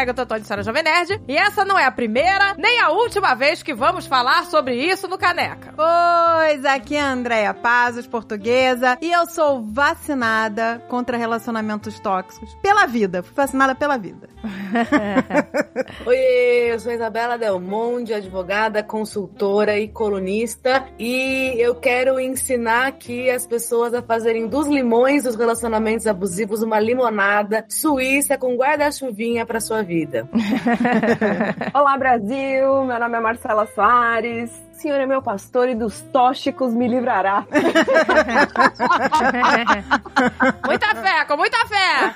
é a Gata Tony, senhora Jovem Nerd. E essa não é a primeira, nem a última vez que vamos falar sobre isso no Caneca. Pois, aqui é a Andréia Pazos, portuguesa, e eu sou vacinada contra relacionamentos tóxicos pela vida. Fui vacinada pela vida. Oi, eu sou Isabela Del Monde, advogada, consultora e colunista, e eu quero ensinar aqui as pessoas a fazerem dos limões dos relacionamentos abusivos uma limonada suíça com guarda-chuvinha para sua vida. Olá, Brasil! Meu nome é Marcela Soares. O Senhor é meu pastor e dos tóxicos me livrará. muita fé, com muita fé!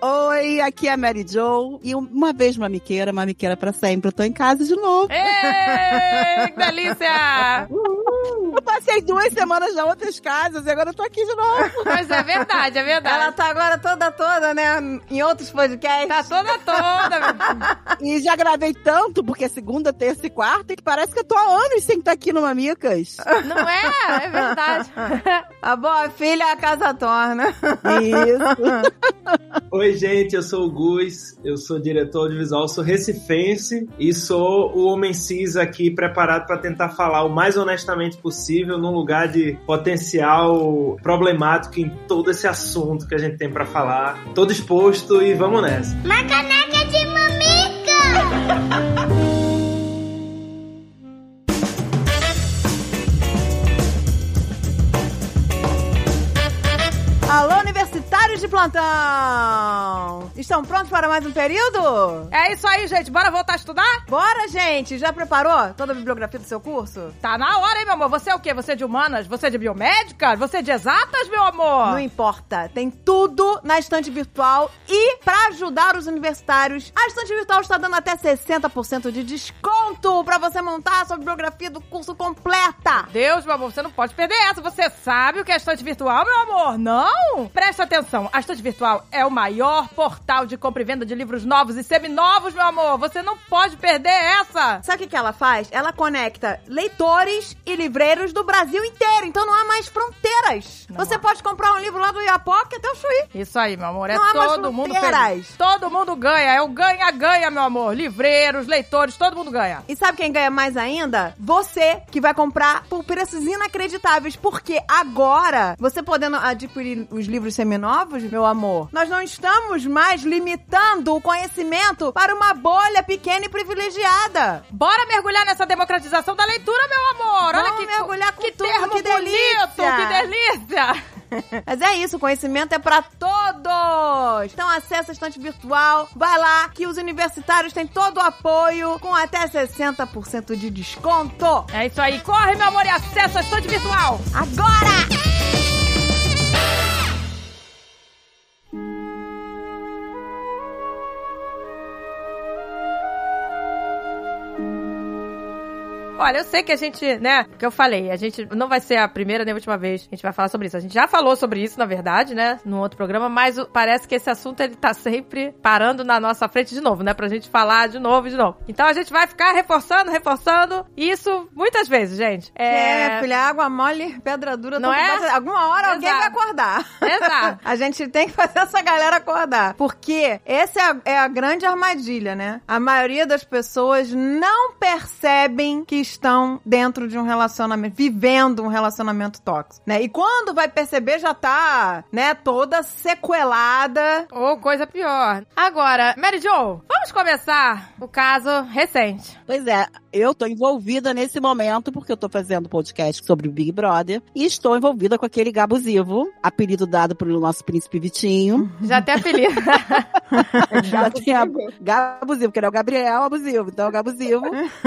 Oi, aqui é a Mary Jo. E uma vez mamiqueira, mamiqueira pra sempre. Eu tô em casa de novo. Ei, que delícia! Eu passei duas semanas na outras casas e agora eu tô aqui de novo. Mas é verdade, é verdade. Ela tá agora toda, toda, né? Em outros podcasts. Tá toda, toda. e já gravei tanto, porque é segunda, terça e quarta, que parece que eu tô há anos sem estar aqui no Mamicas. Não é? É verdade. A boa filha a casa torna. Isso. Oi, gente, eu sou o Gus, eu sou diretor audiovisual, sou recifense e sou o homem cis aqui preparado para tentar falar o mais honestamente possível num lugar de potencial problemático em todo esse assunto que a gente tem para falar. Tô disposto e vamos nessa. Uma caneca de mamica! universitários de plantão! Estão prontos para mais um período? É isso aí, gente. Bora voltar a estudar? Bora, gente! Já preparou toda a bibliografia do seu curso? Tá na hora, hein, meu amor? Você é o quê? Você é de humanas? Você é de biomédica? Você é de exatas, meu amor? Não importa. Tem tudo na estante virtual e para ajudar os universitários, a estante virtual está dando até 60% de desconto para você montar a sua bibliografia do curso completa. Deus, meu amor, você não pode perder essa. Você sabe o que é estante virtual, meu amor? Não? Presta atenção, a Estante Virtual é o maior portal de compra e venda de livros novos e seminovos, meu amor. Você não pode perder essa. Sabe o que, que ela faz? Ela conecta leitores e livreiros do Brasil inteiro. Então não há mais fronteiras. Não Você há. pode comprar um livro lá do Iapoque até o Chuí. Isso aí, meu amor. É Não há mais todo mundo feliz. Todo mundo ganha. É o ganha-ganha, meu amor. Livreiros, leitores, todo mundo ganha. E sabe quem ganha mais ainda? Você, que vai comprar por preços inacreditáveis. Porque agora, você podendo adquirir os livros seminovos, meu amor, nós não estamos mais limitando o conhecimento para uma bolha pequena e privilegiada. Bora mergulhar nessa democratização da leitura, meu amor. Olha Vamos que mergulhar com que tudo, termo que bonito, delícia. que delícia. Mas é isso, o conhecimento é pra todos! Então acessa a estante virtual, vai lá, que os universitários têm todo o apoio, com até 60% de desconto! É isso aí. Corre, meu amor, e acessa a estante virtual. Agora! Olha, eu sei que a gente, né, que eu falei, a gente não vai ser a primeira nem a última vez que a gente vai falar sobre isso. A gente já falou sobre isso, na verdade, né, no outro programa, mas parece que esse assunto ele tá sempre parando na nossa frente de novo, né, pra gente falar de novo e de novo. Então a gente vai ficar reforçando, reforçando isso muitas vezes, gente. É, minha filha, água mole, pedra dura, Não é? Alguma hora alguém Exato. vai acordar. Exato. a gente tem que fazer essa galera acordar. Porque essa é a, é a grande armadilha, né? A maioria das pessoas não percebem que estão dentro de um relacionamento, vivendo um relacionamento tóxico, né? E quando vai perceber, já tá, né, toda sequelada. Ou coisa pior. Agora, Mary Jo, vamos começar o caso recente. Pois é, eu tô envolvida nesse momento porque eu tô fazendo podcast sobre o Big Brother e estou envolvida com aquele gabusivo, apelido dado pelo nosso príncipe Vitinho. Já tem apelido. Já tem a Gabusivo, que ele é o Gabriel abusivo, então é o Gabusivo.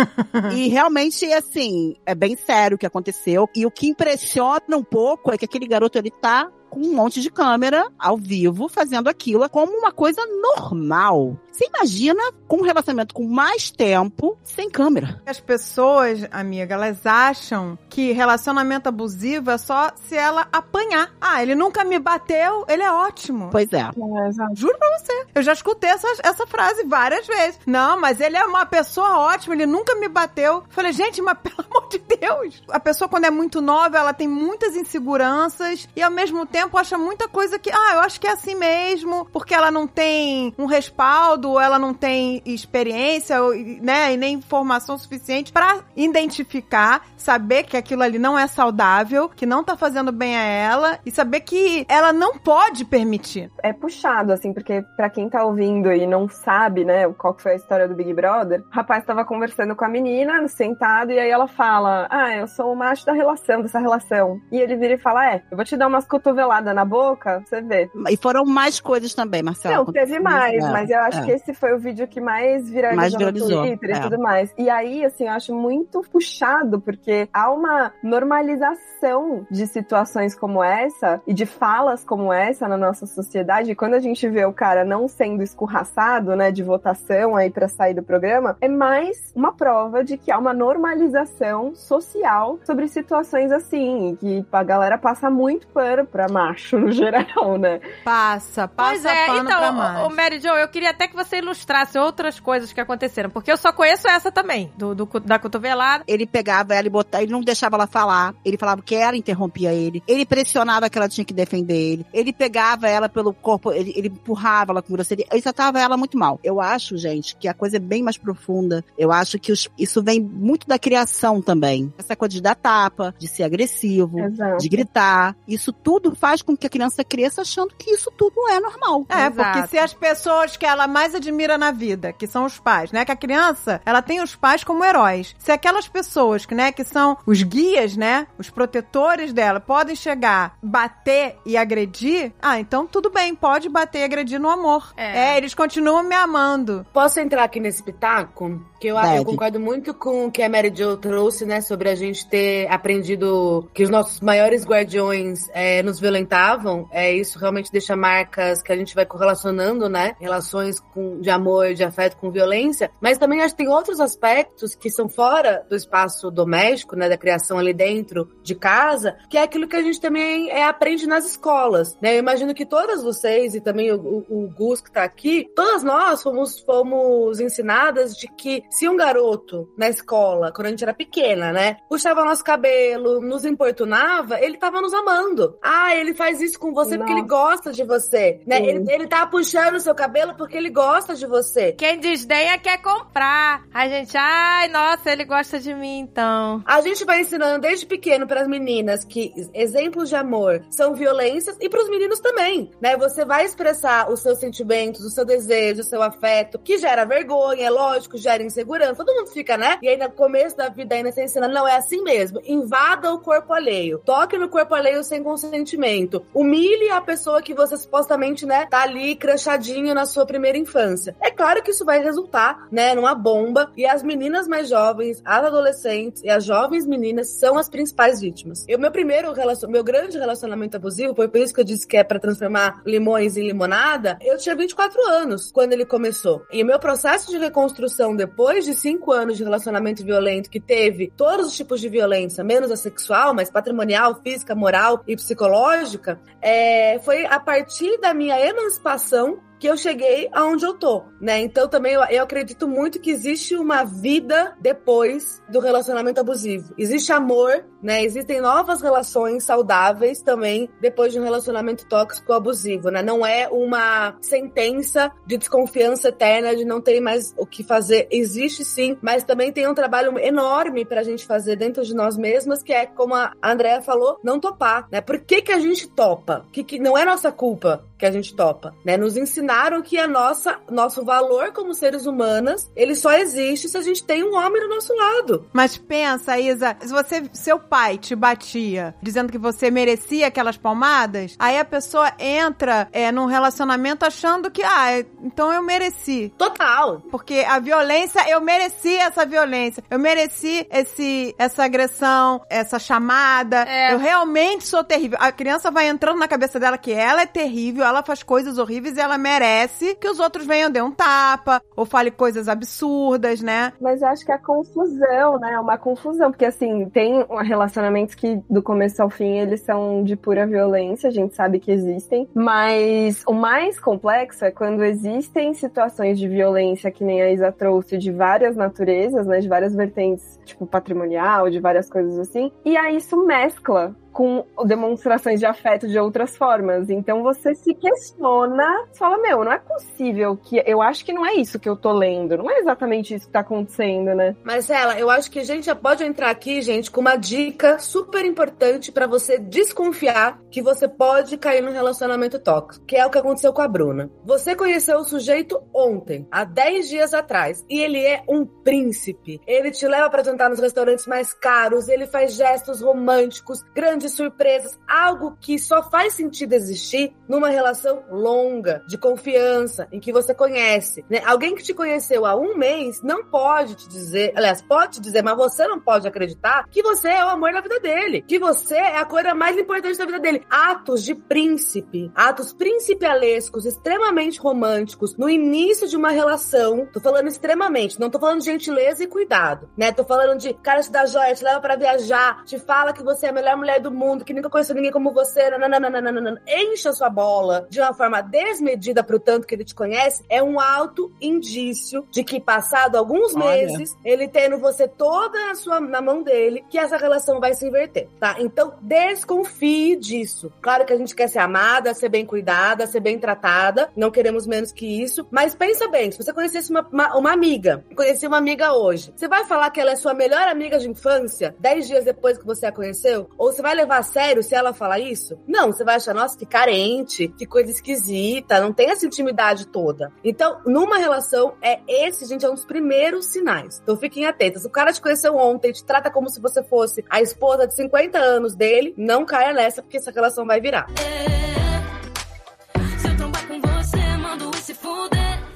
e realmente, assim, é bem sério o que aconteceu. E o que impressiona um pouco é que aquele garoto, ele tá com um monte de câmera ao vivo, fazendo aquilo como uma coisa normal. Você imagina com um relacionamento com mais tempo, sem câmera. As pessoas, amiga, elas acham que relacionamento abusivo é só se ela apanhar. Ah, ele nunca me bateu, ele é ótimo. Pois é. É. Juro pra você. Eu já escutei essa, essa frase várias vezes. Não, mas ele é uma pessoa ótima, ele nunca me bateu. Falei, gente, mas pelo amor de Deus. A pessoa, quando é muito nova, ela tem muitas inseguranças e ao mesmo tempo tempo acha muita coisa que, ah, eu acho que é assim mesmo, porque ela não tem um respaldo, ela não tem experiência, né, e nem informação suficiente para identificar, saber que aquilo ali não é saudável, que não tá fazendo bem a ela e saber que ela não pode permitir. É puxado, assim, porque para quem tá ouvindo e não sabe, né, qual foi a história do Big Brother, o rapaz tava conversando com a menina, sentado, e aí ela fala: Ah, eu sou o macho da relação, dessa relação. E ele vira e fala: É, eu vou te dar umas cotoveladas na boca, você vê. E foram mais coisas também, Marcelo. Não, teve mais, é, mas eu acho é. que esse foi o vídeo que mais viralizou, mais viralizou no Twitter é. e tudo mais. E aí, assim, eu acho muito puxado, porque há uma normalização de situações como essa e de falas como essa na nossa sociedade. E quando a gente vê o cara não sendo escorraçado, né, de votação aí para sair do programa, é mais uma prova de que há uma normalização social sobre situações assim, que a galera passa muito pano pra macho no geral, né? Passa, passa pois é, pano então, pra macho. Mary Jo, eu queria até que você ilustrasse outras coisas que aconteceram, porque eu só conheço essa também, do, do da cotovelada. Ele pegava ela e botava, ele não deixava ela falar, ele falava que ela interrompia ele, ele pressionava que ela tinha que defender ele, ele pegava ela pelo corpo, ele, ele empurrava ela com grosseria, ele tratava ela muito mal. Eu acho, gente, que a coisa é bem mais profunda. Eu acho que os, isso vem muito da criação também. Essa coisa de dar tapa, de ser agressivo, Exato. de gritar. Isso tudo faz com que a criança cresça achando que isso tudo é normal. É, Exato. porque se as pessoas que ela mais admira na vida, que são os pais, né? Que a criança, ela tem os pais como heróis. Se aquelas pessoas que, né, que são os guias, né? Os protetores dela, podem chegar, bater e agredir, ah, então tudo bem, pode bater e agredir no amor. É, é eles continuam me amando. Posso entrar aqui nesse pitaco? Que eu, eu, concordo muito com o que a Mary Jo trouxe, né? Sobre a gente ter aprendido que os nossos maiores guardiões é, nos violentavam. É, isso realmente deixa marcas que a gente vai correlacionando, né? Relações com, de amor, de afeto com violência. Mas também acho que tem outros aspectos que são fora do espaço doméstico, né? Da criação ali dentro de casa, que é aquilo que a gente também é, aprende nas escolas, né? Eu imagino que todas vocês e também o, o, o Gus que tá aqui, todas nós fomos, fomos ensinadas de que se um garoto na escola, quando a gente era pequena, né, puxava nosso cabelo, nos importunava, ele tava nos amando. Ah, ele faz isso com você Nossa. porque ele gosta de você, né? Ele, ele tá puxando o seu cabelo porque ele gosta de você. Quem desdenha quer comprar. A gente, ai, nossa, ele gosta de mim, então. A gente vai ensinando desde pequeno para as meninas que exemplos de amor são violências e para os meninos também, né? Você vai expressar os seus sentimentos, o seu desejo, o seu afeto, que gera vergonha, é lógico, gera insegurança segurança. Todo mundo fica, né? E aí no começo da vida ainda você ensina, não, é assim mesmo. Invada o corpo alheio. Toque no corpo alheio sem consentimento. Humilhe a pessoa que você supostamente, né, tá ali crachadinho na sua primeira infância. É claro que isso vai resultar, né, numa bomba. E as meninas mais jovens, as adolescentes e as jovens meninas são as principais vítimas. E o meu primeiro relacion... meu grande relacionamento abusivo, foi por isso que eu disse que é para transformar limões em limonada, eu tinha 24 anos quando ele começou. E o meu processo de reconstrução depois depois de cinco anos de relacionamento violento que teve todos os tipos de violência, menos a sexual, mas patrimonial, física, moral e psicológica, é, foi a partir da minha emancipação que eu cheguei aonde eu tô, né? Então também eu, eu, acredito muito que existe uma vida depois do relacionamento abusivo. Existe amor, né? Existem novas relações saudáveis também depois de um relacionamento tóxico abusivo, né? Não é uma sentença de desconfiança eterna de não ter mais o que fazer. Existe sim, mas também tem um trabalho enorme pra gente fazer dentro de nós mesmas, que é como a Andrea falou, não topar, né? Por que que a gente topa? Que, que não é nossa culpa que a gente topa, né? Nos ensinaram que a nossa nosso valor como seres humanas, ele só existe se a gente tem um homem do nosso lado. Mas pensa, Isa, se você seu pai te batia dizendo que você merecia aquelas palmadas, aí a pessoa entra é, num relacionamento achando que ah, então eu mereci. Total. Porque a violência, eu mereci essa violência. Eu mereci esse essa agressão, essa chamada. É. Eu realmente sou terrível. A criança vai entrando na cabeça dela que ela é terrível, ela faz coisas horríveis e ela merece que os outros venham dê um tapa ou fale coisas absurdas, né? Mas eu acho que é confusão, né? É uma confusão, porque assim, tem relacionamentos que do começo ao fim eles são de pura violência, a gente sabe que existem, mas o mais complexo é quando existem situações de violência que nem a Isa trouxe de várias naturezas, né, de várias vertentes, tipo patrimonial, de várias coisas assim, e aí isso mescla com demonstrações de afeto de outras formas. Então você se questiona, você fala, meu, não é possível que. Eu acho que não é isso que eu tô lendo. Não é exatamente isso que tá acontecendo, né? Marcela, eu acho que a gente já pode entrar aqui, gente, com uma dica super importante para você desconfiar que você pode cair num relacionamento tóxico, que é o que aconteceu com a Bruna. Você conheceu o sujeito ontem, há 10 dias atrás, e ele é um príncipe. Ele te leva para jantar nos restaurantes mais caros, ele faz gestos românticos, grandes surpresas, algo que só faz sentido existir numa relação longa, de confiança, em que você conhece. Né? Alguém que te conheceu há um mês não pode te dizer, aliás, pode te dizer, mas você não pode acreditar que você é o amor da vida dele, que você é a coisa mais importante da vida dele. Atos de príncipe, atos principialescos, extremamente românticos, no início de uma relação, tô falando extremamente, não tô falando de gentileza e cuidado, né? Tô falando de cara te dá joia, te leva para viajar, te fala que você é a melhor mulher do mundo, que nunca conheceu ninguém como você, nananana, enche a sua bola de uma forma desmedida pro tanto que ele te conhece, é um alto indício de que passado alguns Olha. meses, ele tendo você toda a sua na mão dele, que essa relação vai se inverter, tá? Então, desconfie disso. Claro que a gente quer ser amada, ser bem cuidada, ser bem tratada, não queremos menos que isso, mas pensa bem, se você conhecesse uma, uma, uma amiga, conhecer uma amiga hoje, você vai falar que ela é sua melhor amiga de infância, dez dias depois que você a conheceu? Ou você vai levar a sério se ela falar isso? Não, você vai achar, nossa, que carente, que coisa esquisita, não tem essa intimidade toda. Então, numa relação, é esse, gente, é um dos primeiros sinais. Então fiquem atentas. O cara te conheceu ontem, te trata como se você fosse a esposa de 50 anos dele, não caia nessa, porque essa relação vai virar.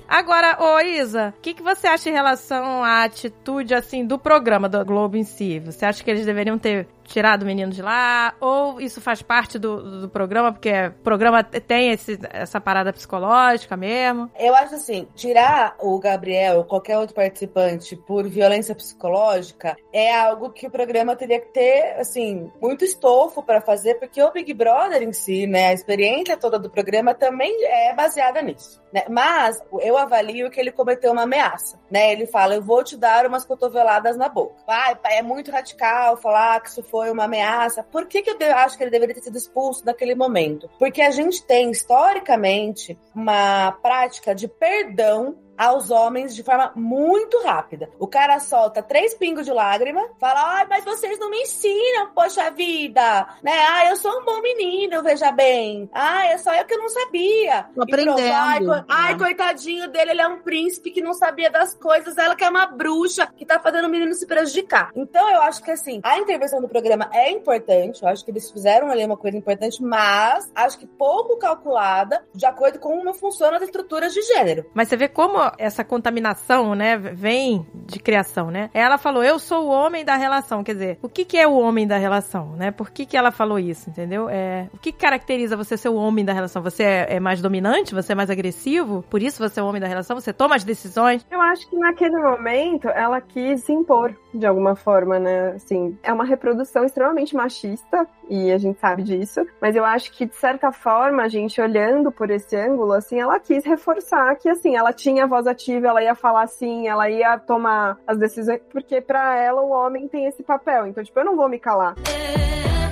Agora, ô Isa, o que, que você acha em relação à atitude, assim, do programa do Globo em si? Você acha que eles deveriam ter tirado o menino de lá? Ou isso faz parte do, do programa, porque o programa tem esse, essa parada psicológica mesmo? Eu acho assim, tirar o Gabriel ou qualquer outro participante por violência psicológica é algo que o programa teria que ter, assim, muito estofo para fazer, porque o Big Brother em si, né, a experiência toda do programa também é baseada nisso. Né? Mas eu avalio que ele cometeu uma ameaça, né? Ele fala, eu vou te dar umas cotoveladas na boca. Pai, é muito radical falar que isso foi foi uma ameaça. Por que, que eu acho que ele deveria ter sido expulso naquele momento? Porque a gente tem, historicamente, uma prática de perdão aos homens de forma muito rápida. O cara solta três pingos de lágrima, fala: ai, mas vocês não me ensinam, poxa vida, né? Ah, eu sou um bom menino, veja bem. Ah, é só eu que não sabia. Tô aprendendo. ai, co ai, coitadinho dele, ele é um príncipe que não sabia das coisas, ela que é uma bruxa que tá fazendo o menino se prejudicar. Então eu acho que assim, a intervenção do programa é importante, eu acho que eles fizeram ali uma coisa importante, mas acho que pouco calculada de acordo com como funciona as estruturas de gênero. Mas você vê como essa contaminação, né, vem de criação, né? Ela falou, eu sou o homem da relação. Quer dizer, o que, que é o homem da relação, né? Por que, que ela falou isso, entendeu? É, o que caracteriza você ser o homem da relação? Você é, é mais dominante? Você é mais agressivo? Por isso você é o homem da relação? Você toma as decisões? Eu acho que naquele momento ela quis se impor de alguma forma, né? Assim, é uma reprodução extremamente machista e a gente sabe disso, mas eu acho que de certa forma, a gente olhando por esse ângulo, assim, ela quis reforçar que assim, ela tinha voz ativa, ela ia falar assim, ela ia tomar as decisões, porque para ela o homem tem esse papel. Então, tipo, eu não vou me calar. É,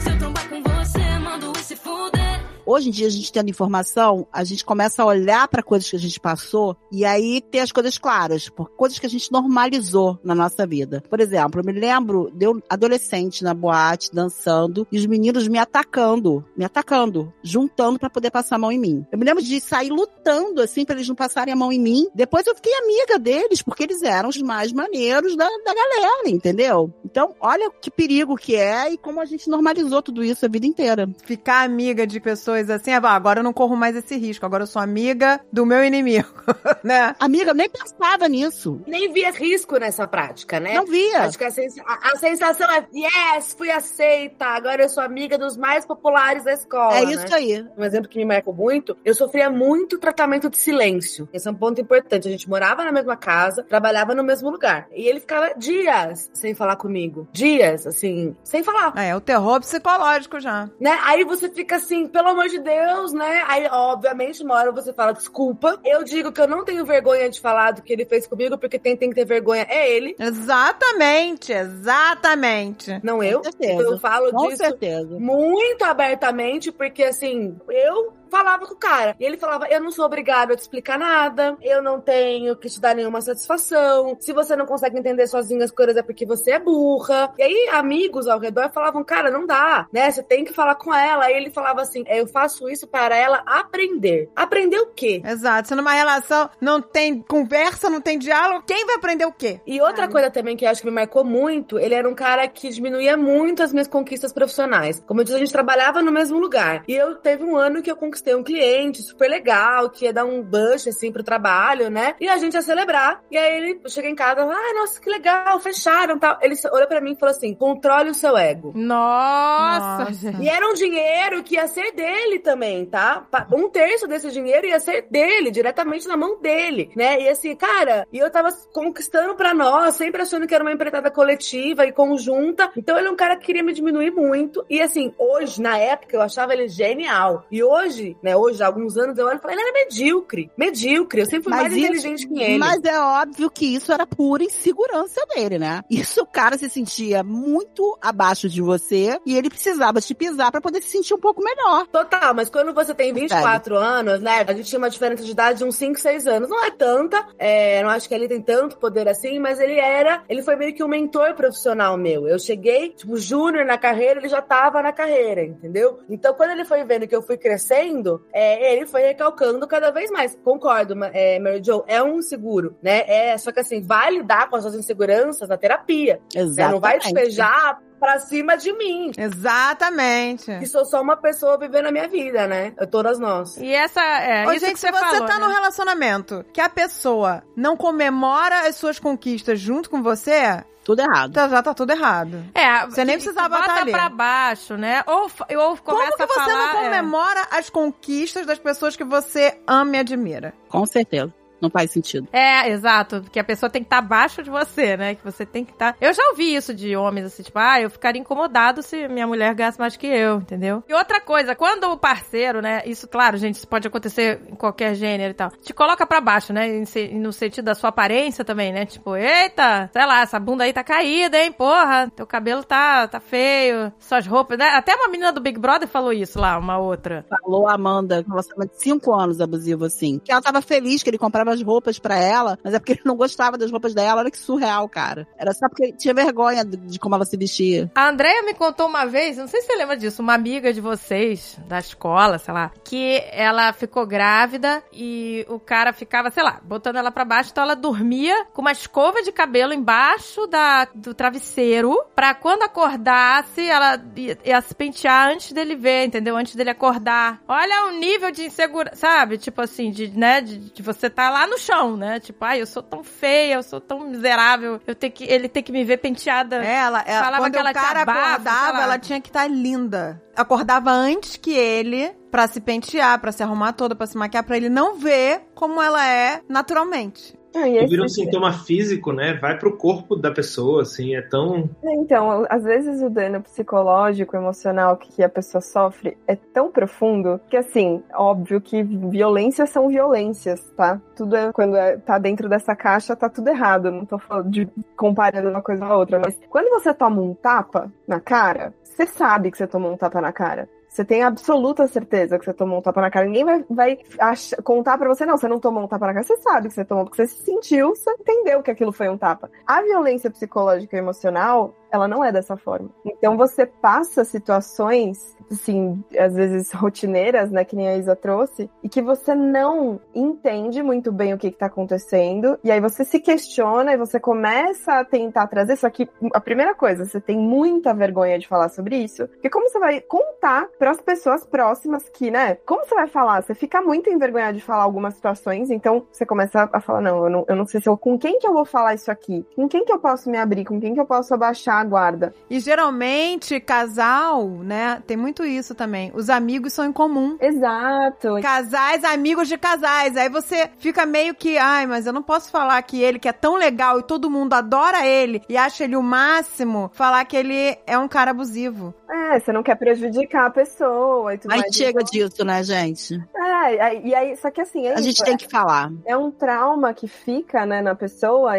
se eu com você, mando se fuder. Hoje em dia, a gente tendo informação, a gente começa a olhar para coisas que a gente passou e aí ter as coisas claras, por coisas que a gente normalizou na nossa vida. Por exemplo, eu me lembro de eu adolescente na boate, dançando, e os meninos me atacando, me atacando, juntando para poder passar a mão em mim. Eu me lembro de sair lutando, assim, para eles não passarem a mão em mim. Depois eu fiquei amiga deles, porque eles eram os mais maneiros da, da galera, entendeu? Então, olha que perigo que é e como a gente normalizou tudo isso a vida inteira. Ficar amiga de pessoas coisa assim, ah, agora eu não corro mais esse risco, agora eu sou amiga do meu inimigo, né? Amiga, eu nem pensava nisso. Nem via risco nessa prática, né? Não via. Acho que a, sens a, a sensação é, yes, fui aceita, agora eu sou amiga dos mais populares da escola. É isso né? aí. Um exemplo que me marcou muito, eu sofria muito tratamento de silêncio. Esse é um ponto importante. A gente morava na mesma casa, trabalhava no mesmo lugar. E ele ficava dias sem falar comigo. Dias, assim, sem falar. É, é o terror psicológico já. Né? Aí você fica assim, pelo amor amor de Deus, né? Aí, obviamente, uma hora você fala desculpa. Eu digo que eu não tenho vergonha de falar do que ele fez comigo, porque quem tem que ter vergonha é ele. Exatamente, exatamente. Não eu. Eu falo Com disso certeza. muito abertamente, porque assim, eu falava com o cara. E ele falava: Eu não sou obrigado a te explicar nada, eu não tenho que te dar nenhuma satisfação. Se você não consegue entender sozinho as coisas é porque você é burra. E aí, amigos ao redor falavam: Cara, não dá, né? Você tem que falar com ela. Aí ele falava assim: Eu faço isso para ela aprender. Aprender o quê? Exato. Se numa relação não tem conversa, não tem diálogo, quem vai aprender o quê? E outra coisa também que eu acho que me marcou muito, ele era um cara que diminuía muito as minhas conquistas profissionais. Como eu disse, a gente trabalhava no mesmo lugar. E eu teve um ano que eu conquistei um cliente super legal, que ia dar um bush, assim, pro trabalho, né? E a gente ia celebrar. E aí ele, eu cheguei em casa, ai, nossa, que legal, fecharam tal. Ele olhou pra mim e falou assim, controle o seu ego. Nossa, Nossa. E era um dinheiro que ia ser dele também, tá? Um terço desse dinheiro ia ser dele, diretamente na mão dele, né? E assim, cara, e eu tava conquistando pra nós, sempre achando que era uma empreitada coletiva e conjunta. Então ele é um cara que queria me diminuir muito. E assim, hoje, na época, eu achava ele genial. E hoje, né, hoje, há alguns anos, eu olho e falo, ele era medíocre. Medíocre. Eu sempre fui mais isso- inteligente que ele. Mas é óbvio que isso era pura insegurança dele, né? Isso o cara se sentia muito abaixo de você e ele precisava te pisar pra poder se sentir um pouco melhor. Total, mas quando você tem 24 anos, né? A gente tinha uma diferença de idade de uns 5, 6 anos. Não é tanta, é, não acho que ele tem tanto poder assim, mas ele era, ele foi meio que um mentor profissional meu. Eu cheguei, tipo, júnior na carreira, ele já tava na carreira, entendeu? Então, quando ele foi vendo que eu fui crescendo, é, ele foi recalcando cada vez mais. Concordo, é, Mary Jo, é um seguro, né? É, só que assim, vai lidar com as suas inseguranças na terapia. Você Exato. não vai despejar pra cima de mim. Exatamente. Que sou só uma pessoa vivendo a minha vida, né? Todas nós. E essa é Ô, isso gente, que se você, você falou, tá né? num relacionamento que a pessoa não comemora as suas conquistas junto com você, Tudo errado. tá- já tá tudo errado. É, Você nem precisava bota estar ali. pra baixo, né? Ou, ou começa Como que a você falar... não é. comemora as conquistas das pessoas que você ama e admira? Com certeza. Não faz sentido. É, exato. Porque a pessoa tem que estar abaixo de você, né? Que você tem que estar. Eu já ouvi isso de homens, assim, tipo, ah, eu ficaria incomodado se minha mulher ganhasse mais que eu, entendeu? E outra coisa, quando o parceiro, né? Isso, claro, gente, isso pode acontecer em qualquer gênero e tal. Te coloca pra baixo, né? No sentido da sua aparência também, né? Tipo, eita, sei lá, essa bunda aí tá caída, hein? Porra, teu cabelo tá, tá feio, suas roupas, né? Até uma menina do Big Brother falou isso lá, uma outra. Falou a Amanda, relacionamento de cinco anos abusivo, assim. Que ela tava feliz que ele comprava as roupas pra ela, mas é porque ele não gostava das roupas dela. Olha que surreal, cara. Era só porque ele tinha vergonha de, como ela se vestia. A Andrea me contou uma vez, não sei se você lembra disso, uma amiga de vocês, da escola, sei lá, que ela ficou grávida e o cara ficava, sei lá, botando ela pra baixo, então ela dormia com uma escova de cabelo embaixo da, do travesseiro, pra quando acordasse, ela ia, ia se pentear antes dele ver, entendeu? Antes dele acordar. Olha o nível de insegurança, sabe? Tipo assim, de, né, de, de você tá lá no chão, né? Tipo, ai, eu sou tão feia, eu sou tão miserável, eu tenho que, ele tem que me ver penteada. Ela, ela Falava quando que ela o cara tinha bafo, sei acordava, lá. ela tinha que estar linda. Acordava antes que ele pra se pentear, pra se arrumar toda, pra se maquiar, pra ele não ver como ela é naturalmente. Ah, e vira um sintoma físico, né? Vai pro corpo da pessoa, assim, é tão. Então, às vezes o dano psicológico, emocional que a pessoa sofre é tão profundo que, assim, óbvio que violências são violências, tá? Tudo é, quando é, tá dentro dessa caixa, tá tudo errado. Não tô falando de comparando uma coisa a outra, mas quando você toma um tapa na cara, você sabe que você tomou um tapa na cara. Você tem absoluta certeza que você tomou um tapa na cara. Ninguém vai, vai ach- contar pra você, não, você não tomou um tapa na cara. Você sabe que você tomou, porque você se sentiu, você entendeu que aquilo foi um tapa. A violência psicológica e emocional, ela não é dessa forma. Então você passa situações, assim, às vezes rotineiras, né, que nem a Isa trouxe, e que você não entende muito bem o que, que tá acontecendo, e aí você se questiona e você começa a tentar trazer, só que a primeira coisa, você tem muita vergonha de falar sobre isso, porque como você vai contar para as pessoas próximas que, né, como você vai falar? Você fica muito envergonhado de falar algumas situações, então você começa a falar, não, eu não, eu não sei se eu, com quem que eu vou falar isso aqui? Com quem que eu posso me abrir? Com quem que eu posso abaixar baixar a guarda. E geralmente, casal, né, tem muito isso também. Os amigos são em comum. Exato. Casais, amigos de casais. Aí você fica meio que, ai, mas eu não posso falar que ele, que é tão legal e todo mundo adora ele e acha ele o máximo, falar que ele é um cara abusivo. É, você não quer prejudicar a pessoa e tudo aí mais. chega então... disso, né, gente? É, e aí, só que assim. É a gente tem que falar. É um trauma que fica, né, na pessoa,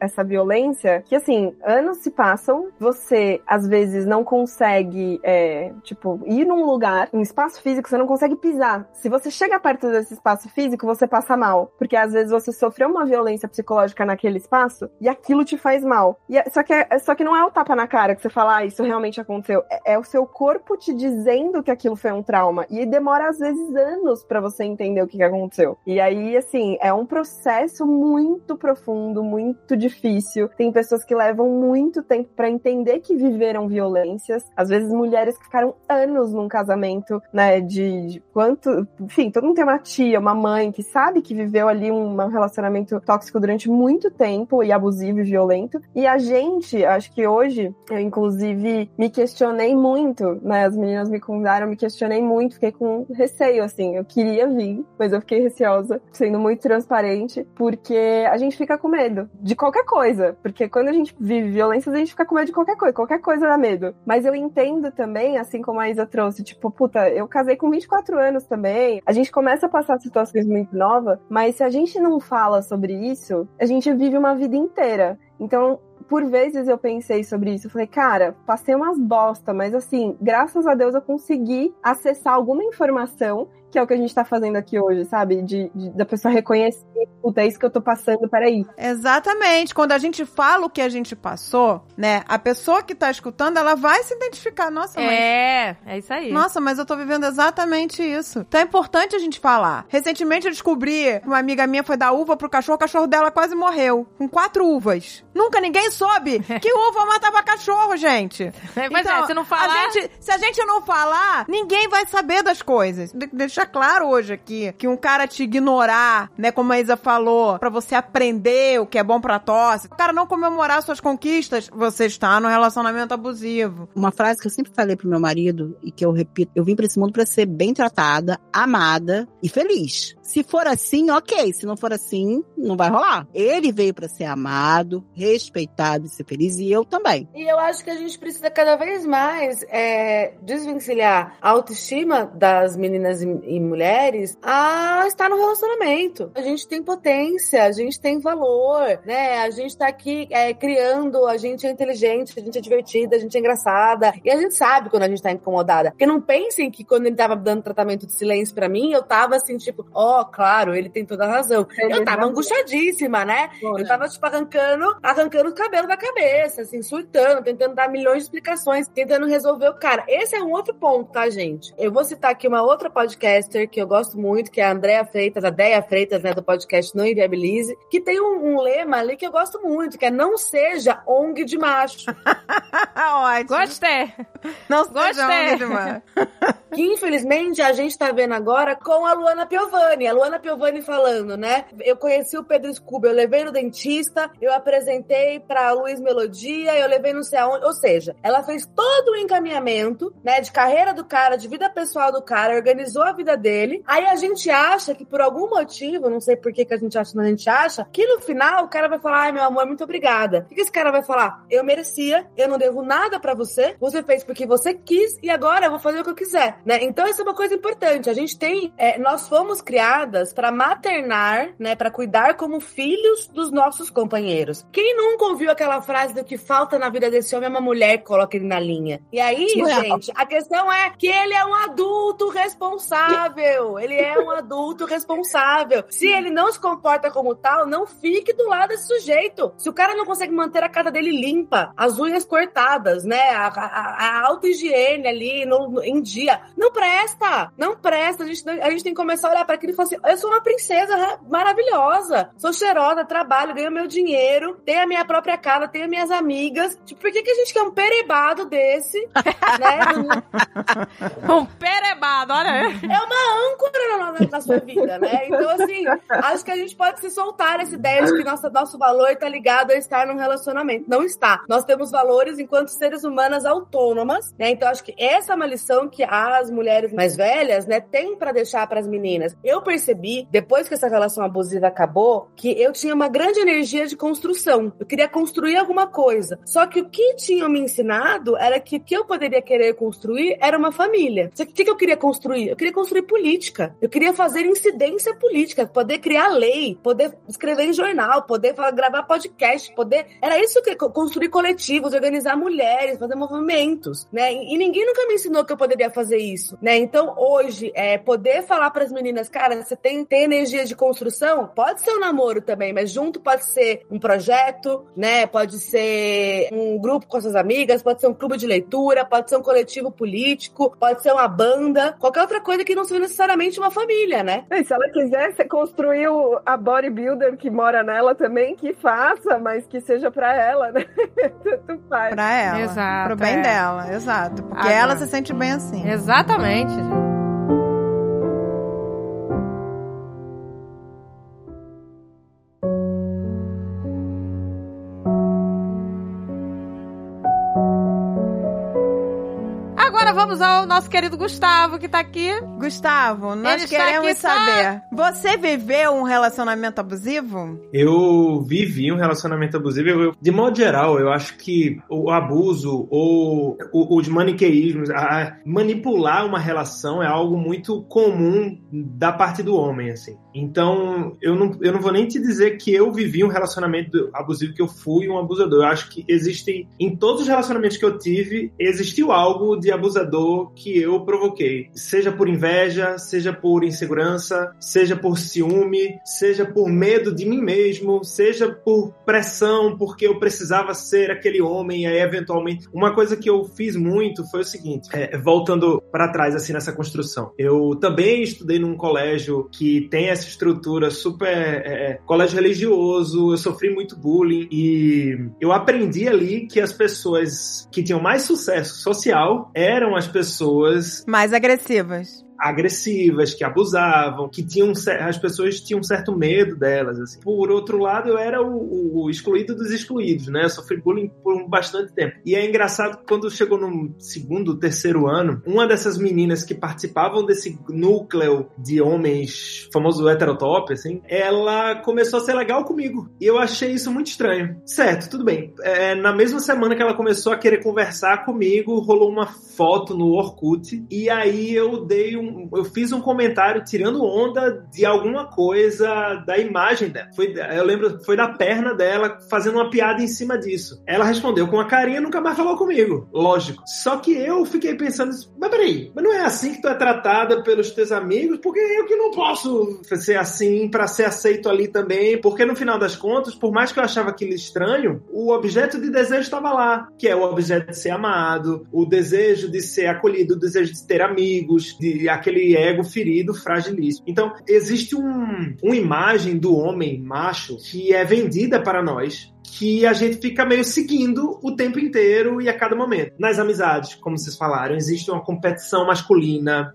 essa violência, que assim, anos se passam, você às vezes não consegue, é, tipo, ir num lugar, um espaço físico, você não consegue pisar. Se você chega perto desse espaço físico, você passa mal. Porque às vezes você sofreu uma violência psicológica naquele espaço e aquilo te faz mal. E, é, só, que é, só que não é o tapa na cara que você fala, ah, isso realmente aconteceu. É, é o seu corpo te dizendo que aquilo foi um trauma. E demora às vezes anos para você entender o que, que aconteceu. E aí, assim, é um processo muito profundo, muito difícil. Tem pessoas que levam muito tempo para entender que viveram violências. Às vezes, mulheres que ficaram anos num casamento, né? De, de quanto. Enfim, todo mundo tem uma tia, uma mãe que sabe que viveu ali um relacionamento tóxico durante muito tempo e abusivo e violento. E a gente, acho que hoje, eu inclusive me questionei muito, né? As meninas me convidaram, me questionei muito, fiquei com receio, assim. Eu queria vir, mas eu fiquei receosa, sendo muito transparente, porque a gente fica com medo de qualquer coisa. Porque quando a gente vive violências, a gente fica com medo de qualquer coisa. Qualquer coisa dá medo. Mas eu entendo também, assim como a Isa trouxe, tipo, puta, eu casei com 24 anos também. A gente começa a passar situações muito novas, mas se a gente não fala sobre isso, a gente vive uma vida inteira. Então, por vezes eu pensei sobre isso. Eu falei, cara, passei umas bosta, mas assim, graças a Deus eu consegui acessar alguma informação que é o que a gente tá fazendo aqui hoje, sabe? De, de, da pessoa reconhecer, puta, é isso que eu tô passando, peraí. Exatamente. Quando a gente fala o que a gente passou, né? A pessoa que tá escutando, ela vai se identificar. Nossa, mas... É, é isso aí. Nossa, mas eu tô vivendo exatamente isso. Então é importante a gente falar. Recentemente eu descobri que uma amiga minha foi dar uva pro cachorro, o cachorro dela quase morreu. Com quatro uvas. Nunca ninguém soube que uva matava cachorro, gente. Mas então, é, se não falar... A gente, se a gente não falar, ninguém vai saber das coisas. Deixa deixar claro hoje aqui que um cara te ignorar, né, como a Isa falou, para você aprender o que é bom pra tosse, o cara não comemorar suas conquistas, você está no relacionamento abusivo. Uma frase que eu sempre falei pro meu marido e que eu repito, eu vim para esse mundo para ser bem tratada, amada e feliz. Se for assim, ok. Se não for assim, não vai rolar. Ele veio para ser amado, respeitado e ser feliz, e eu também. E eu acho que a gente precisa cada vez mais é, desvencilhar a autoestima das meninas e, e mulheres a estar no relacionamento. A gente tem potência, a gente tem valor, né? A gente tá aqui é, criando, a gente é inteligente, a gente é divertida, a gente é engraçada. E a gente sabe quando a gente tá incomodada. Porque não pensem que quando ele tava dando tratamento de silêncio para mim, eu tava assim, tipo, ó, oh, claro, ele tem toda a razão. Eu tava angustiadíssima, né? Eu tava, tipo, arrancando, arrancando o cabelo da cabeça, assim, surtando, tentando dar milhões de explicações, tentando resolver o cara. Esse é um outro ponto, tá, gente? Eu vou citar aqui uma outra podcaster que eu gosto muito, que é a Andrea Freitas, a Deia Freitas, né, do podcast Não Inviabilize, que tem um, um lema ali que eu gosto muito, que é não seja ONG de macho. Ótimo. Gostei. Não seja ONG de macho. que infelizmente a gente tá vendo agora com a Luana Piovani a Luana Piovani falando, né? Eu conheci o Pedro Scooby, eu levei no dentista, eu apresentei pra Luiz Melodia, eu levei não sei aonde. Ou seja, ela fez todo o encaminhamento, né, de carreira do cara, de vida pessoal do cara, organizou a vida dele. Aí a gente acha que por algum motivo, não sei por que, que a gente acha, mas a gente acha, que no final o cara vai falar: ai, meu amor, muito obrigada. O que esse cara vai falar? Eu merecia, eu não devo nada para você, você fez porque você quis e agora eu vou fazer o que eu quiser, né? Então, isso é uma coisa importante. A gente tem, é, nós fomos criados para maternar, né, para cuidar como filhos dos nossos companheiros. Quem nunca ouviu aquela frase do que falta na vida desse homem é uma mulher que coloca ele na linha? E aí, gente, a questão é que ele é um adulto responsável. Ele é um adulto responsável. Se ele não se comporta como tal, não fique do lado desse sujeito. Se o cara não consegue manter a casa dele limpa, as unhas cortadas, né, a, a, a alta higiene ali no, em dia, Não presta! Não presta. A gente, a gente tem que começar a olhar para aquilo e falar assim: eu sou uma princesa maravilhosa, sou cheirosa, trabalho, ganho meu dinheiro, tenho a minha própria casa, tenho minhas amigas. Tipo, por que, que a gente quer um perebado desse? né? um perebado, olha. É uma âncora na, na, sua vida, né? Então, assim, acho que a gente pode se soltar essa ideia de que nossa, nosso valor está ligado a estar num relacionamento. Não está. Nós temos valores enquanto seres humanas autônomas, né? Então, acho que essa é uma lição que as mulheres mais velhas, né, têm para deixar para as meninas. Eu percebi, depois que essa relação abusiva acabou, que eu tinha uma grande energia de construção. Eu queria construir alguma coisa. Só que o que tinham me ensinado era que o que eu poderia querer construir era uma família. O que eu queria construir? Eu queria construir política. Eu queria fazer incidência política, poder criar lei, poder escrever em jornal, poder gravar podcast, poder. Era isso que construir coletivos, organizar mulheres, fazer movimentos, né? E ninguém nunca me ensinou que eu poderia fazer isso, né? Então hoje, é, poder falar para as meninas, cara, você tem, tem energia de construção? Pode ser um namoro também, mas junto pode ser um projeto, né? Pode ser um grupo com suas amigas, pode ser um clube de leitura, pode ser um coletivo político, pode ser uma banda, qualquer outra coisa que não seja necessariamente uma família, né? E se ela quiser construir a bodybuilder que mora nela também, que faça, mas que seja para ela, né? Tanto faz. Pra ela. Exato. Pro bem é. dela, exato. Porque ela se sente bem assim. Exatamente. Vamos ao nosso querido Gustavo, que tá aqui. Gustavo, nós Ele queremos aqui, tá? saber. Tá? Você viveu um relacionamento abusivo? Eu vivi um relacionamento abusivo. Eu, de modo geral, eu acho que o abuso ou os maniqueísmos, a manipular uma relação é algo muito comum da parte do homem, assim. Então, eu não, eu não vou nem te dizer que eu vivi um relacionamento abusivo, que eu fui um abusador. Eu acho que existem, em todos os relacionamentos que eu tive, existiu algo de abusador dor que eu provoquei. Seja por inveja, seja por insegurança, seja por ciúme, seja por medo de mim mesmo, seja por pressão, porque eu precisava ser aquele homem. E aí, eventualmente, uma coisa que eu fiz muito foi o seguinte: é, voltando para trás, assim, nessa construção. Eu também estudei num colégio que tem essa estrutura super. É, é colégio religioso, eu sofri muito bullying e eu aprendi ali que as pessoas que tinham mais sucesso social eram as pessoas mais agressivas agressivas, que abusavam, que tinham as pessoas tinham um certo medo delas. Assim. Por outro lado, eu era o, o, excluído dos excluídos, né? Eu sofri bullying por bastante tempo. E é engraçado que quando chegou no segundo, terceiro ano, uma dessas meninas que participavam desse núcleo de homens, famoso heterotop, assim, ela começou a ser legal comigo. E eu achei isso muito estranho. Certo, tudo bem. É, na mesma semana que ela começou a querer conversar comigo, rolou uma foto no Orkut. E aí eu dei um eu fiz um comentário tirando onda de alguma coisa da imagem dela. Foi, eu lembro, foi da perna dela fazendo uma piada em cima disso. Ela respondeu com a carinha e nunca mais falou comigo. Lógico. Só que eu fiquei pensando, mas peraí, mas não é assim que tu é tratada pelos teus amigos? Porque eu que não posso ser assim para ser aceito ali também? Porque no final das contas, por mais que eu achava aquilo estranho, o objeto de desejo estava lá, que é o objeto de ser amado, o desejo de ser acolhido, o desejo de ter amigos, de aquele ego ferido, fragilíssimo. Então, existe um, uma imagem do homem macho que é vendida para nós que a gente fica meio seguindo o tempo inteiro e a cada momento. Nas amizades, como vocês falaram, existe uma competição masculina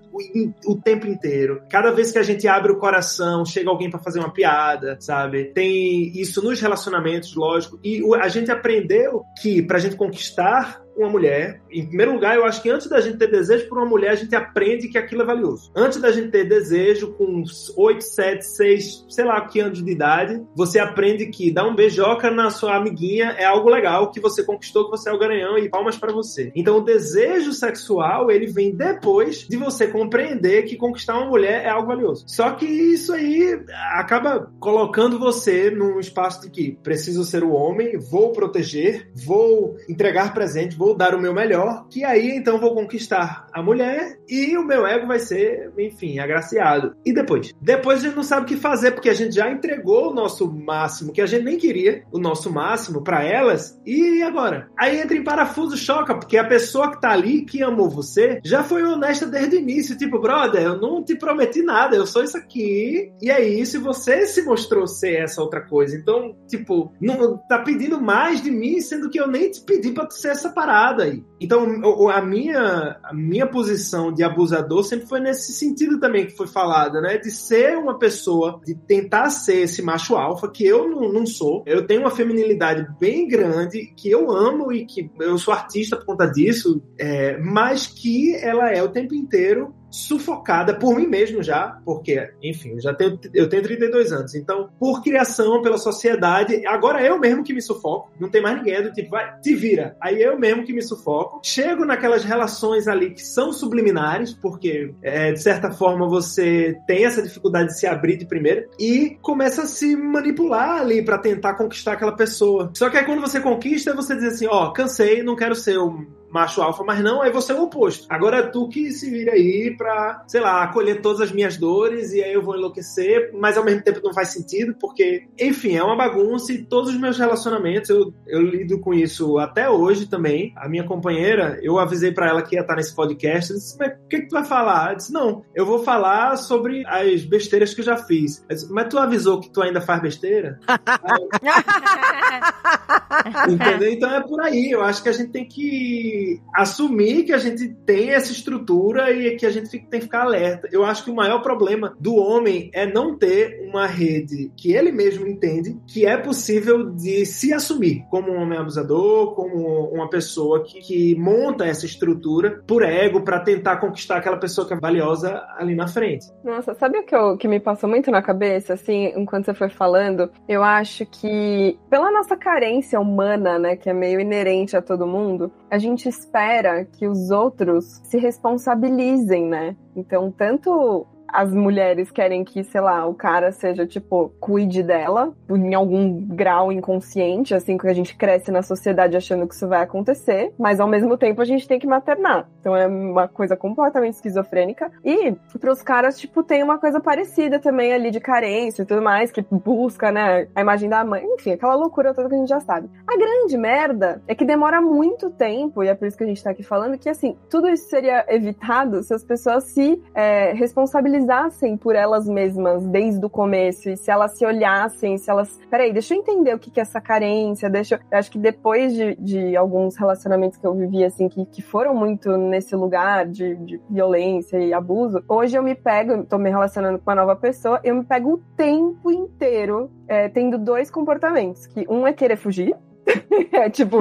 o, tempo inteiro. Cada vez que a gente abre o coração, chega alguém para fazer uma piada, sabe? Tem isso nos relacionamentos, lógico. E a gente aprendeu que pra gente conquistar uma mulher, em primeiro lugar, eu acho que antes da gente ter desejo por uma mulher, a gente aprende que aquilo é valioso. Antes da gente ter desejo, com 8, 7, 6, sei lá que anos de idade, você aprende que dar um beijoca na sua amiguinha é algo legal, que você conquistou, que você é o garanhão e palmas para você. Então o desejo sexual, ele vem depois de você compreender que conquistar uma mulher é algo valioso. Só que isso aí acaba colocando você num espaço de que preciso ser o homem, vou proteger, vou entregar presente, vou dar o meu melhor, que aí então vou conquistar a mulher e o meu ego vai ser, enfim, agraciado. E depois? Depois a gente não sabe o que fazer, porque a gente já entregou o nosso máximo, que a gente nem queria, o nosso máximo para elas, e agora? Aí entra em parafuso, choca, porque a pessoa que tá ali, que amou você, já foi honesta desde o início, tipo, brother, eu não te prometi nada, eu sou isso aqui, e é isso, e você se mostrou ser essa outra coisa. Então, tipo, não tá pedindo mais de mim, sendo que eu nem te pedi pra tu ser essa parada aí. Então, a minha, a minha posição de abusador sempre foi nesse sentido também que foi falado, né? De ser uma pessoa, de tentar ser esse macho alfa, que eu não, não sou. Eu tenho uma feminilidade bem grande, que eu amo e que eu sou artista por conta disso, é, mas que ela é o tempo inteiro sufocada por mim mesmo já, porque, enfim, eu já tenho, eu tenho 32 anos. Então, por criação, pela sociedade, agora eu mesmo que me sufoco. Não tem mais ninguém do tipo, vai, te vira. Aí eu mesmo que me sufoco. Chego naquelas relações ali que são subliminares, porque, é, de certa forma, você tem essa dificuldade de se abrir de primeira e começa a se manipular ali para tentar conquistar aquela pessoa. Só que aí quando você conquista, você diz assim, ó, oh, cansei, não quero ser o macho alfa, mas não, aí você é o oposto. Agora é tu que se vira aí pra, sei lá, acolher todas as minhas dores e aí eu vou enlouquecer, mas ao mesmo tempo não faz sentido, porque, enfim, é uma bagunça e todos os meus relacionamentos, eu, eu lido com isso até hoje também. A minha companheira, eu avisei para ela que ia estar nesse podcast, eu disse, mas o que, que tu vai falar? Eu disse, não, eu vou falar sobre as besteiras que eu já fiz. Eu disse, mas tu avisou que tu ainda faz besteira? Entendeu? Então é por aí. Eu acho que a gente tem que assumir que a gente tem essa estrutura e que a gente tem que ficar alerta. Eu acho que o maior problema do homem é não ter uma rede que ele mesmo entende que é possível de se assumir como um homem abusador, como uma pessoa que, que monta essa estrutura por ego para tentar conquistar aquela pessoa que é valiosa ali na frente. Nossa, sabe o que, eu, que me passou muito na cabeça, assim, enquanto você foi falando? Eu acho que pela nossa carência humana, né, que é meio inerente a todo mundo, a gente espera que os outros se responsabilizem, né? Então, tanto as mulheres querem que, sei lá, o cara seja, tipo, cuide dela, em algum grau inconsciente, assim, que a gente cresce na sociedade achando que isso vai acontecer, mas ao mesmo tempo a gente tem que maternar. Então é uma coisa completamente esquizofrênica. E pros caras, tipo, tem uma coisa parecida também ali de carência e tudo mais, que busca, né, a imagem da mãe, enfim, aquela loucura toda que a gente já sabe. A grande merda é que demora muito tempo, e é por isso que a gente tá aqui falando, que assim, tudo isso seria evitado se as pessoas se é, responsabilizassem analisassem por elas mesmas desde o começo e se elas se olhassem, se elas. Peraí, deixa eu entender o que, que é essa carência, deixa eu. eu acho que depois de, de alguns relacionamentos que eu vivi, assim, que, que foram muito nesse lugar de, de violência e abuso, hoje eu me pego, tô me relacionando com uma nova pessoa, eu me pego o tempo inteiro é, tendo dois comportamentos. Que um é querer fugir, é tipo,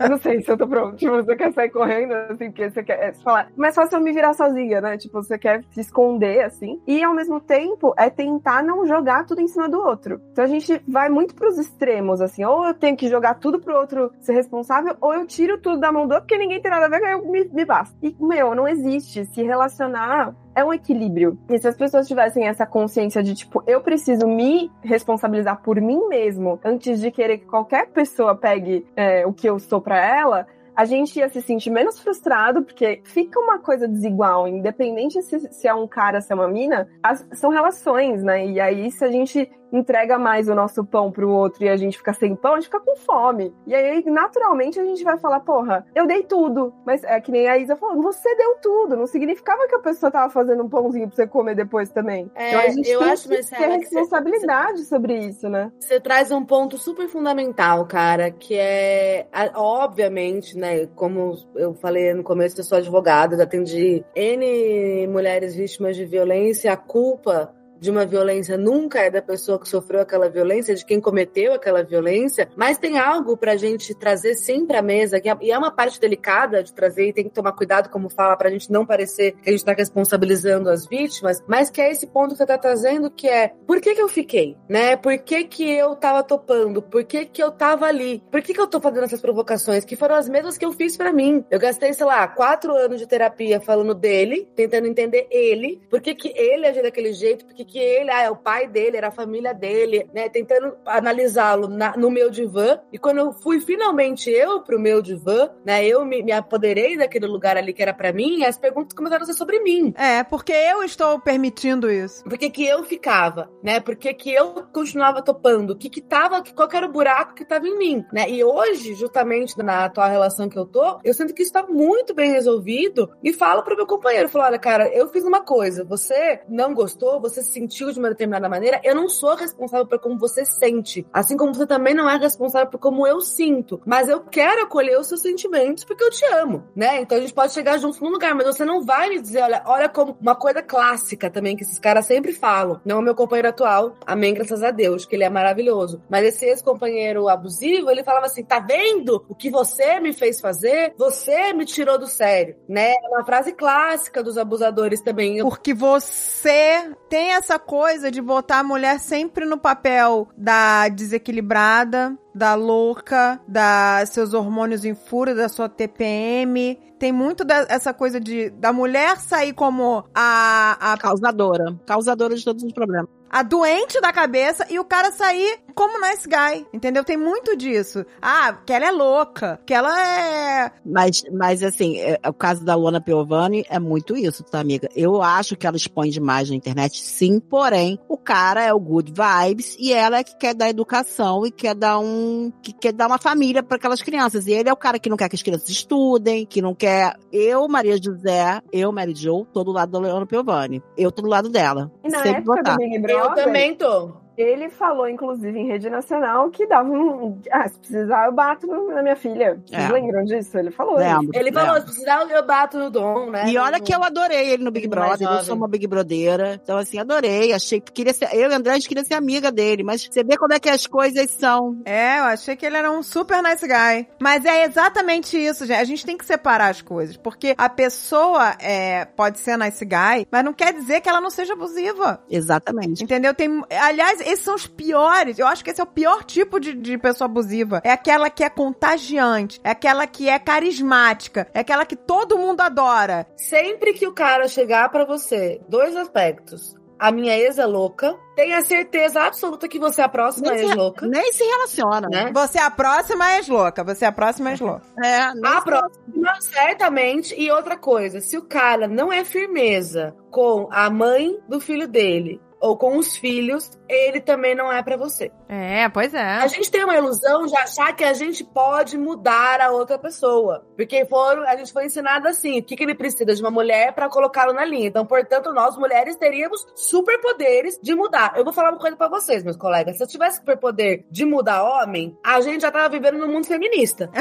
eu não sei se eu tô pronto. Tipo, você quer sair correndo, assim, porque você quer é, falar. Mas se eu me virar sozinha, né? Tipo, você quer se esconder, assim. E ao mesmo tempo, é tentar não jogar tudo em cima do outro. Então a gente vai muito pros extremos, assim. Ou eu tenho que jogar tudo pro outro ser responsável, ou eu tiro tudo da mão do outro, porque ninguém tem nada a ver, eu me, me basta. E, meu, não existe. Se relacionar é um equilíbrio. E se as pessoas tivessem essa consciência de, tipo, eu preciso me responsabilizar por mim mesmo antes de querer que qualquer pessoa pegue é, o que eu sou para ela, a gente ia se sentir menos frustrado, porque fica uma coisa desigual, independente se, se é um cara, se é uma mina, as, são relações, né? E aí, se a gente entrega mais o nosso pão pro outro e a gente fica sem pão, a gente fica com fome. E aí, naturalmente, a gente vai falar, porra, eu dei tudo. Mas é que nem a Isa falou, você deu tudo. Não significava que a pessoa tava fazendo um pãozinho pra você comer depois também. É, então a gente eu tem acho, que ter responsabilidade você, sobre isso, né? Você traz um ponto super fundamental, cara, que é, obviamente, né, como eu falei no começo, eu sou advogada, atendi N mulheres vítimas de violência, a culpa de uma violência nunca é da pessoa que sofreu aquela violência, de quem cometeu aquela violência, mas tem algo pra gente trazer sempre à mesa, que é, e é uma parte delicada de trazer e tem que tomar cuidado, como fala, pra gente não parecer que a gente tá responsabilizando as vítimas, mas que é esse ponto que você tá trazendo, que é por que que eu fiquei, né? Por que que eu tava topando? Por que que eu tava ali? Por que que eu tô fazendo essas provocações? Que foram as mesmas que eu fiz para mim. Eu gastei, sei lá, quatro anos de terapia falando dele, tentando entender ele, por que que ele agiu daquele jeito, por que ele, ah, é o pai dele, era a família dele, né? Tentando analisá-lo no meu divã. E quando eu fui finalmente eu pro meu divã, né? Eu me, me apoderei daquele lugar ali que era para mim, as perguntas começaram a ser sobre mim. É, porque eu estou permitindo isso. Por que, que eu ficava, né? Por que, que eu continuava topando? O que que tava, qual que era o buraco que tava em mim, né? E hoje, justamente na atual relação que eu tô, eu sinto que isso tá muito bem resolvido e falo pro meu companheiro, falo, olha, cara, eu fiz uma coisa, você não gostou, você se sentiu de uma determinada maneira, eu não sou responsável por como você sente, assim como você também não é responsável por como eu sinto, mas eu quero acolher os seus sentimentos porque eu te amo, né? Então a gente pode chegar juntos num lugar, mas você não vai me dizer, olha, olha como uma coisa clássica também que esses caras sempre falam, não é meu companheiro atual, amém, graças a Deus, que ele é maravilhoso, mas esse ex-companheiro abusivo, ele falava assim, tá vendo o que você me fez fazer? Você me tirou do sério, né? É uma frase clássica dos abusadores também. Porque você tem essa coisa de botar a mulher sempre no papel da desequilibrada, da louca, da seus hormônios em fúria, da sua TPM. Tem muito dessa coisa de da mulher sair como a, a causadora, causadora de todos os problemas a doente da cabeça e o cara sair como nice guy, entendeu? Tem muito disso. Ah, que ela é louca, que ela é... Mas, mas assim, é, o caso da Luana Piovani é muito isso, tá, amiga? Eu acho que ela expõe demais na internet, sim, porém, o cara é o good vibes e ela é que quer dar educação e quer dar um... que quer dar uma família para aquelas crianças. E ele é o cara que não quer que as crianças estudem, que não quer... Eu, Maria José, eu, Mary Jo, tô do lado da Luana Piovani. Eu tô do lado dela. E na Sempre época do Big eu também tô. Ele falou, inclusive, em rede nacional, que dava um. Ah, se precisar, eu bato na minha filha. Vocês é. lembram disso? Ele falou. Lembro, ele falou, lembro. se precisar, eu bato no Dom, né? E olha que eu adorei ele no Big Brother. Eu sou uma Big Brodeira. Então, assim, adorei. Achei que queria ser. Eu e André, a gente queria ser amiga dele. Mas você vê como é que as coisas são. É, eu achei que ele era um super nice guy. Mas é exatamente isso, gente. A gente tem que separar as coisas. Porque a pessoa é, pode ser nice guy, mas não quer dizer que ela não seja abusiva. Exatamente. Entendeu? Tem. Aliás, esses são os piores. Eu acho que esse é o pior tipo de, de pessoa abusiva. É aquela que é contagiante, é aquela que é carismática, é aquela que todo mundo adora. Sempre que o cara chegar para você, dois aspectos a minha ex é louca. Tenha certeza absoluta que você é a próxima ex louca. Nem se relaciona, né? Você é a próxima ex louca. Você é a próxima ex louca. É, a próxima, certamente. E outra coisa, se o cara não é firmeza com a mãe do filho dele ou com os filhos, ele também não é para você. É, pois é. A gente tem uma ilusão de achar que a gente pode mudar a outra pessoa. Porque foram, a gente foi ensinado assim: o que, que ele precisa de uma mulher para colocá-lo na linha. Então, portanto, nós mulheres teríamos superpoderes de mudar. Eu vou falar uma coisa para vocês, meus colegas. Se eu tivesse superpoder de mudar homem, a gente já tava vivendo no mundo feminista.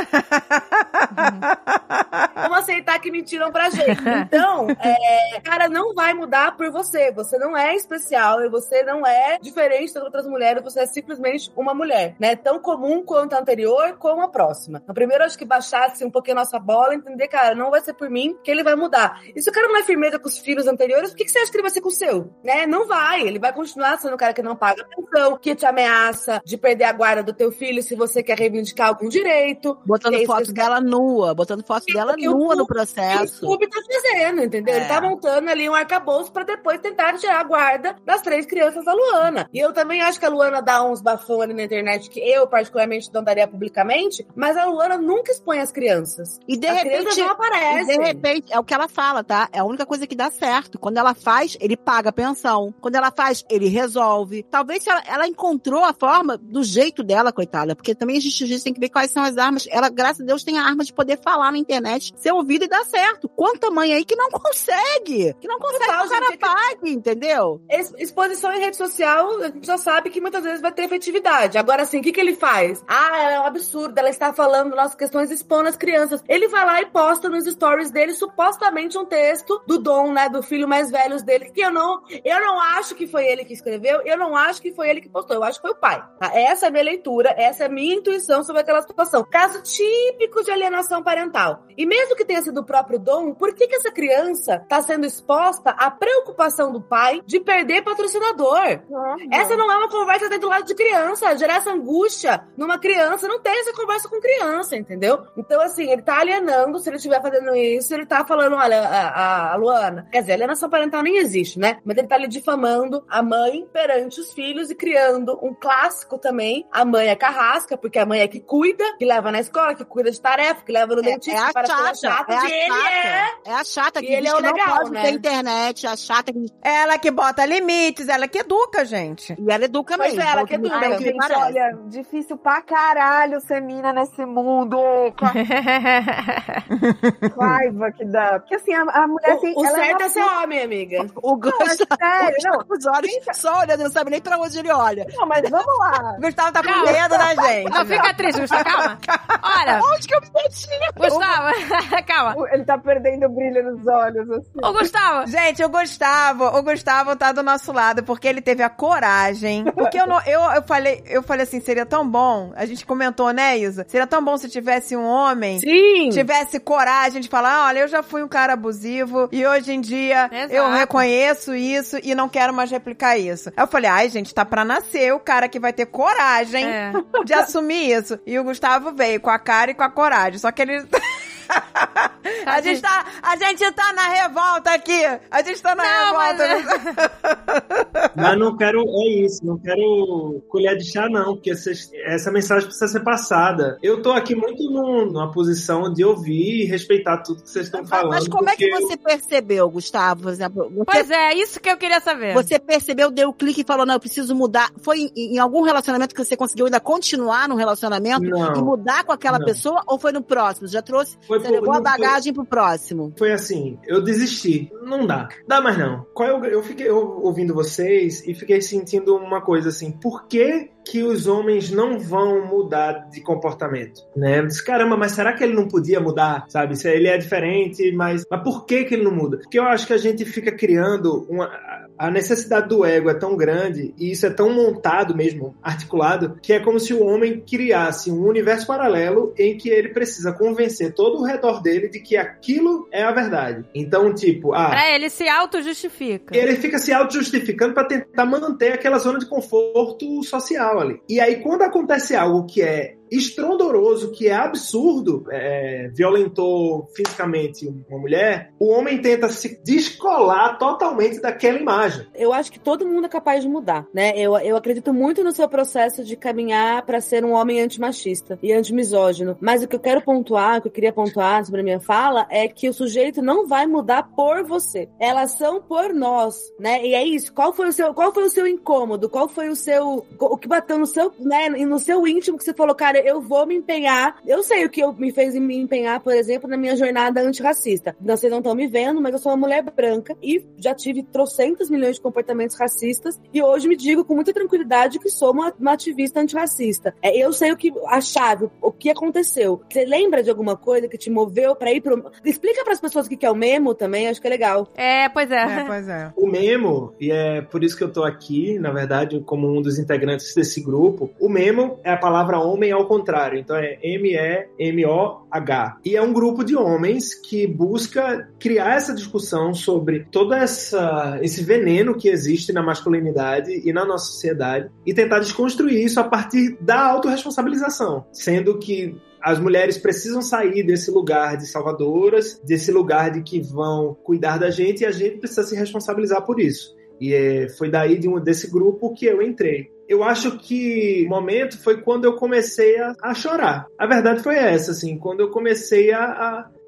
Vamos aceitar que mentiram pra gente. Então, é, cara, não vai mudar por você. Você não é especial e você não é diferente das outras mulheres, você é simplesmente uma mulher, né? Tão comum quanto a anterior, como a próxima. No primeiro, acho que baixasse um pouquinho a nossa bola, entender, cara, não vai ser por mim que ele vai mudar. E se o cara não é firmeza com os filhos anteriores, por que, que você acha que ele vai ser com o seu? Né? Não vai. Ele vai continuar sendo o cara que não paga pensão, que te ameaça de perder a guarda do teu filho se você quer reivindicar algum direito. Botando foto dela nua, botando foto dela nua no processo. O YouTube tá fazendo, entendeu? É. Ele tá montando ali um arcabouço para depois tentar tirar a guarda das três crianças da Luana. E eu também acho que a Luana dá uns bafão ali na internet que eu, particularmente, não daria publicamente, mas a Luana nunca expõe as crianças. E de as repente. Não aparece. De repente, é o que ela fala, tá? É a única coisa que dá certo. Quando ela faz, ele paga a pensão. Quando ela faz, ele resolve. Talvez ela, ela encontrou a forma do jeito dela, coitada. Porque também a gente, a gente tem que ver quais são as armas. Ela, graças a Deus, tem a arma de poder falar na internet, ser ouvida e dar certo. Quanta mãe aí que não consegue? Que não consegue Total, que o cara pague, que... entendeu? Exposição em rede social a gente já sabe que muitas vezes vai ter efetividade. Agora, assim, o que, que ele faz? Ah, é um absurdo, ela está falando nossas questões expondo as crianças. Ele vai lá e posta nos stories dele, supostamente, um texto do Dom, né, do filho mais velho dele, que eu não, eu não acho que foi ele que escreveu, eu não acho que foi ele que postou, eu acho que foi o pai. Tá? Essa é a minha leitura, essa é a minha intuição sobre aquela situação. Caso típico de alienação parental. E mesmo que tenha sido o próprio dom, por que, que essa criança está sendo exposta à preocupação do pai de perder patrocinador? Uhum. Essa não é uma conversa dentro do lado de criança. Gerar essa angústia numa criança, não tem essa conversa com criança, entendeu? Então, assim, ele tá alienando, se ele estiver fazendo isso, ele tá falando, olha, a, a Luana, quer dizer, a alienação parental nem existe, né? Mas ele tá ali difamando a mãe perante os filhos e criando um clássico também. A mãe é carrasca, porque a mãe é que cuida, que leva na escola, que cuida de tarefa, que leva no é, dentista, é para chata, chata, é e ele é... É a chata que, ele é o legal, não pode né? ter internet, a chata que... Ela que bota limites, ela que educa, gente. E ela educa mesmo. É, ela que educa. Ai, gente, olha, difícil pra caralho ser mina nesse mundo. Raiva que dá. Porque assim, a, a mulher o, tem... O certo é ser homem, amiga. O é sério, não. os olhos só olhando, não sabe nem pra onde ele olha. Não, mas vamos lá. Gustavo tá com medo, né, gente? Não, fica triste, Gustavo, calma. Olha. Onde que eu me meti? Gustavo, calma. Ele tá perdendo o brilho nos olhos, assim. Ô, Gustavo. Gente, o Gustavo, o Gustavo tá do nosso lado porque ele teve a coragem. Porque eu, não, eu, eu, falei, eu falei assim, seria tão bom. A gente comentou, né, Isa? Seria tão bom se tivesse um homem. Sim. Tivesse coragem de falar: olha, eu já fui um cara abusivo e hoje em dia Exato. eu reconheço isso e não quero mais replicar isso. Aí eu falei: ai, gente, tá pra nascer o cara que vai ter coragem é. de assumir isso. E o Gustavo veio com a cara e com a coragem. Só que ele. a, gente tá, a gente tá na revolta aqui. A gente tá na não, revolta. Mas... mas não quero, é isso, não quero colher de chá, não, porque essa mensagem precisa ser passada. Eu tô aqui muito numa posição de ouvir e respeitar tudo que vocês estão falando. Mas como é que você eu... percebeu, Gustavo? Você... Pois é, isso que eu queria saber. Você percebeu, deu o um clique e falou: não, eu preciso mudar. Foi em, em, algum relacionamento que você conseguiu ainda continuar no relacionamento não, e mudar com aquela não. pessoa? Ou foi no próximo? Já trouxe? Foi você por, levou a bagagem foi, pro próximo? Foi assim, eu desisti. Não dá. Dá mais não. Qual eu, eu fiquei ouvindo vocês e fiquei sentindo uma coisa assim, por que que os homens não vão mudar de comportamento, né? Disse, caramba, mas será que ele não podia mudar, sabe? Se ele é diferente, mas, mas por que que ele não muda? Porque eu acho que a gente fica criando uma a necessidade do ego é tão grande e isso é tão montado mesmo, articulado, que é como se o homem criasse um universo paralelo em que ele precisa convencer todo o redor dele de que aquilo é a verdade. Então, tipo, ah. Pra ele se auto-justifica. Ele fica se auto-justificando para tentar manter aquela zona de conforto social ali. E aí, quando acontece algo que é estrondoroso, que é absurdo, é, violentou fisicamente uma mulher, o homem tenta se descolar totalmente daquela imagem. Eu acho que todo mundo é capaz de mudar, né? Eu, eu acredito muito no seu processo de caminhar para ser um homem antimachista e antimisógino. Mas o que eu quero pontuar, o que eu queria pontuar sobre a minha fala, é que o sujeito não vai mudar por você. Elas são por nós, né? E é isso. Qual foi o seu, qual foi o seu incômodo? Qual foi o seu, o que bateu no seu, né, no seu íntimo que você falou, cara, eu vou me empenhar. Eu sei o que eu me fez me empenhar, por exemplo, na minha jornada antirracista. Vocês não estão me vendo, mas eu sou uma mulher branca e já tive trocentos milhões de comportamentos racistas e hoje me digo com muita tranquilidade que sou uma, uma ativista antirracista. É, eu sei o que a chave, o que aconteceu. Você lembra de alguma coisa que te moveu para ir pro. Explica para as pessoas o que é o memo também, acho que é legal. É, pois é. é. Pois é. O memo, e é por isso que eu tô aqui, na verdade, como um dos integrantes desse grupo, o memo é a palavra homem ao contrário. Então é M-E-M-O-H. E é um grupo de homens que busca criar essa discussão sobre todo essa, esse veneno que existe na masculinidade e na nossa sociedade e tentar desconstruir isso a partir da autorresponsabilização. Sendo que as mulheres precisam sair desse lugar de salvadoras, desse lugar de que vão cuidar da gente e a gente precisa se responsabilizar por isso. E é, foi daí de um, desse grupo que eu entrei eu acho que o momento foi quando eu comecei a, a chorar. A verdade foi essa, assim, quando eu comecei a,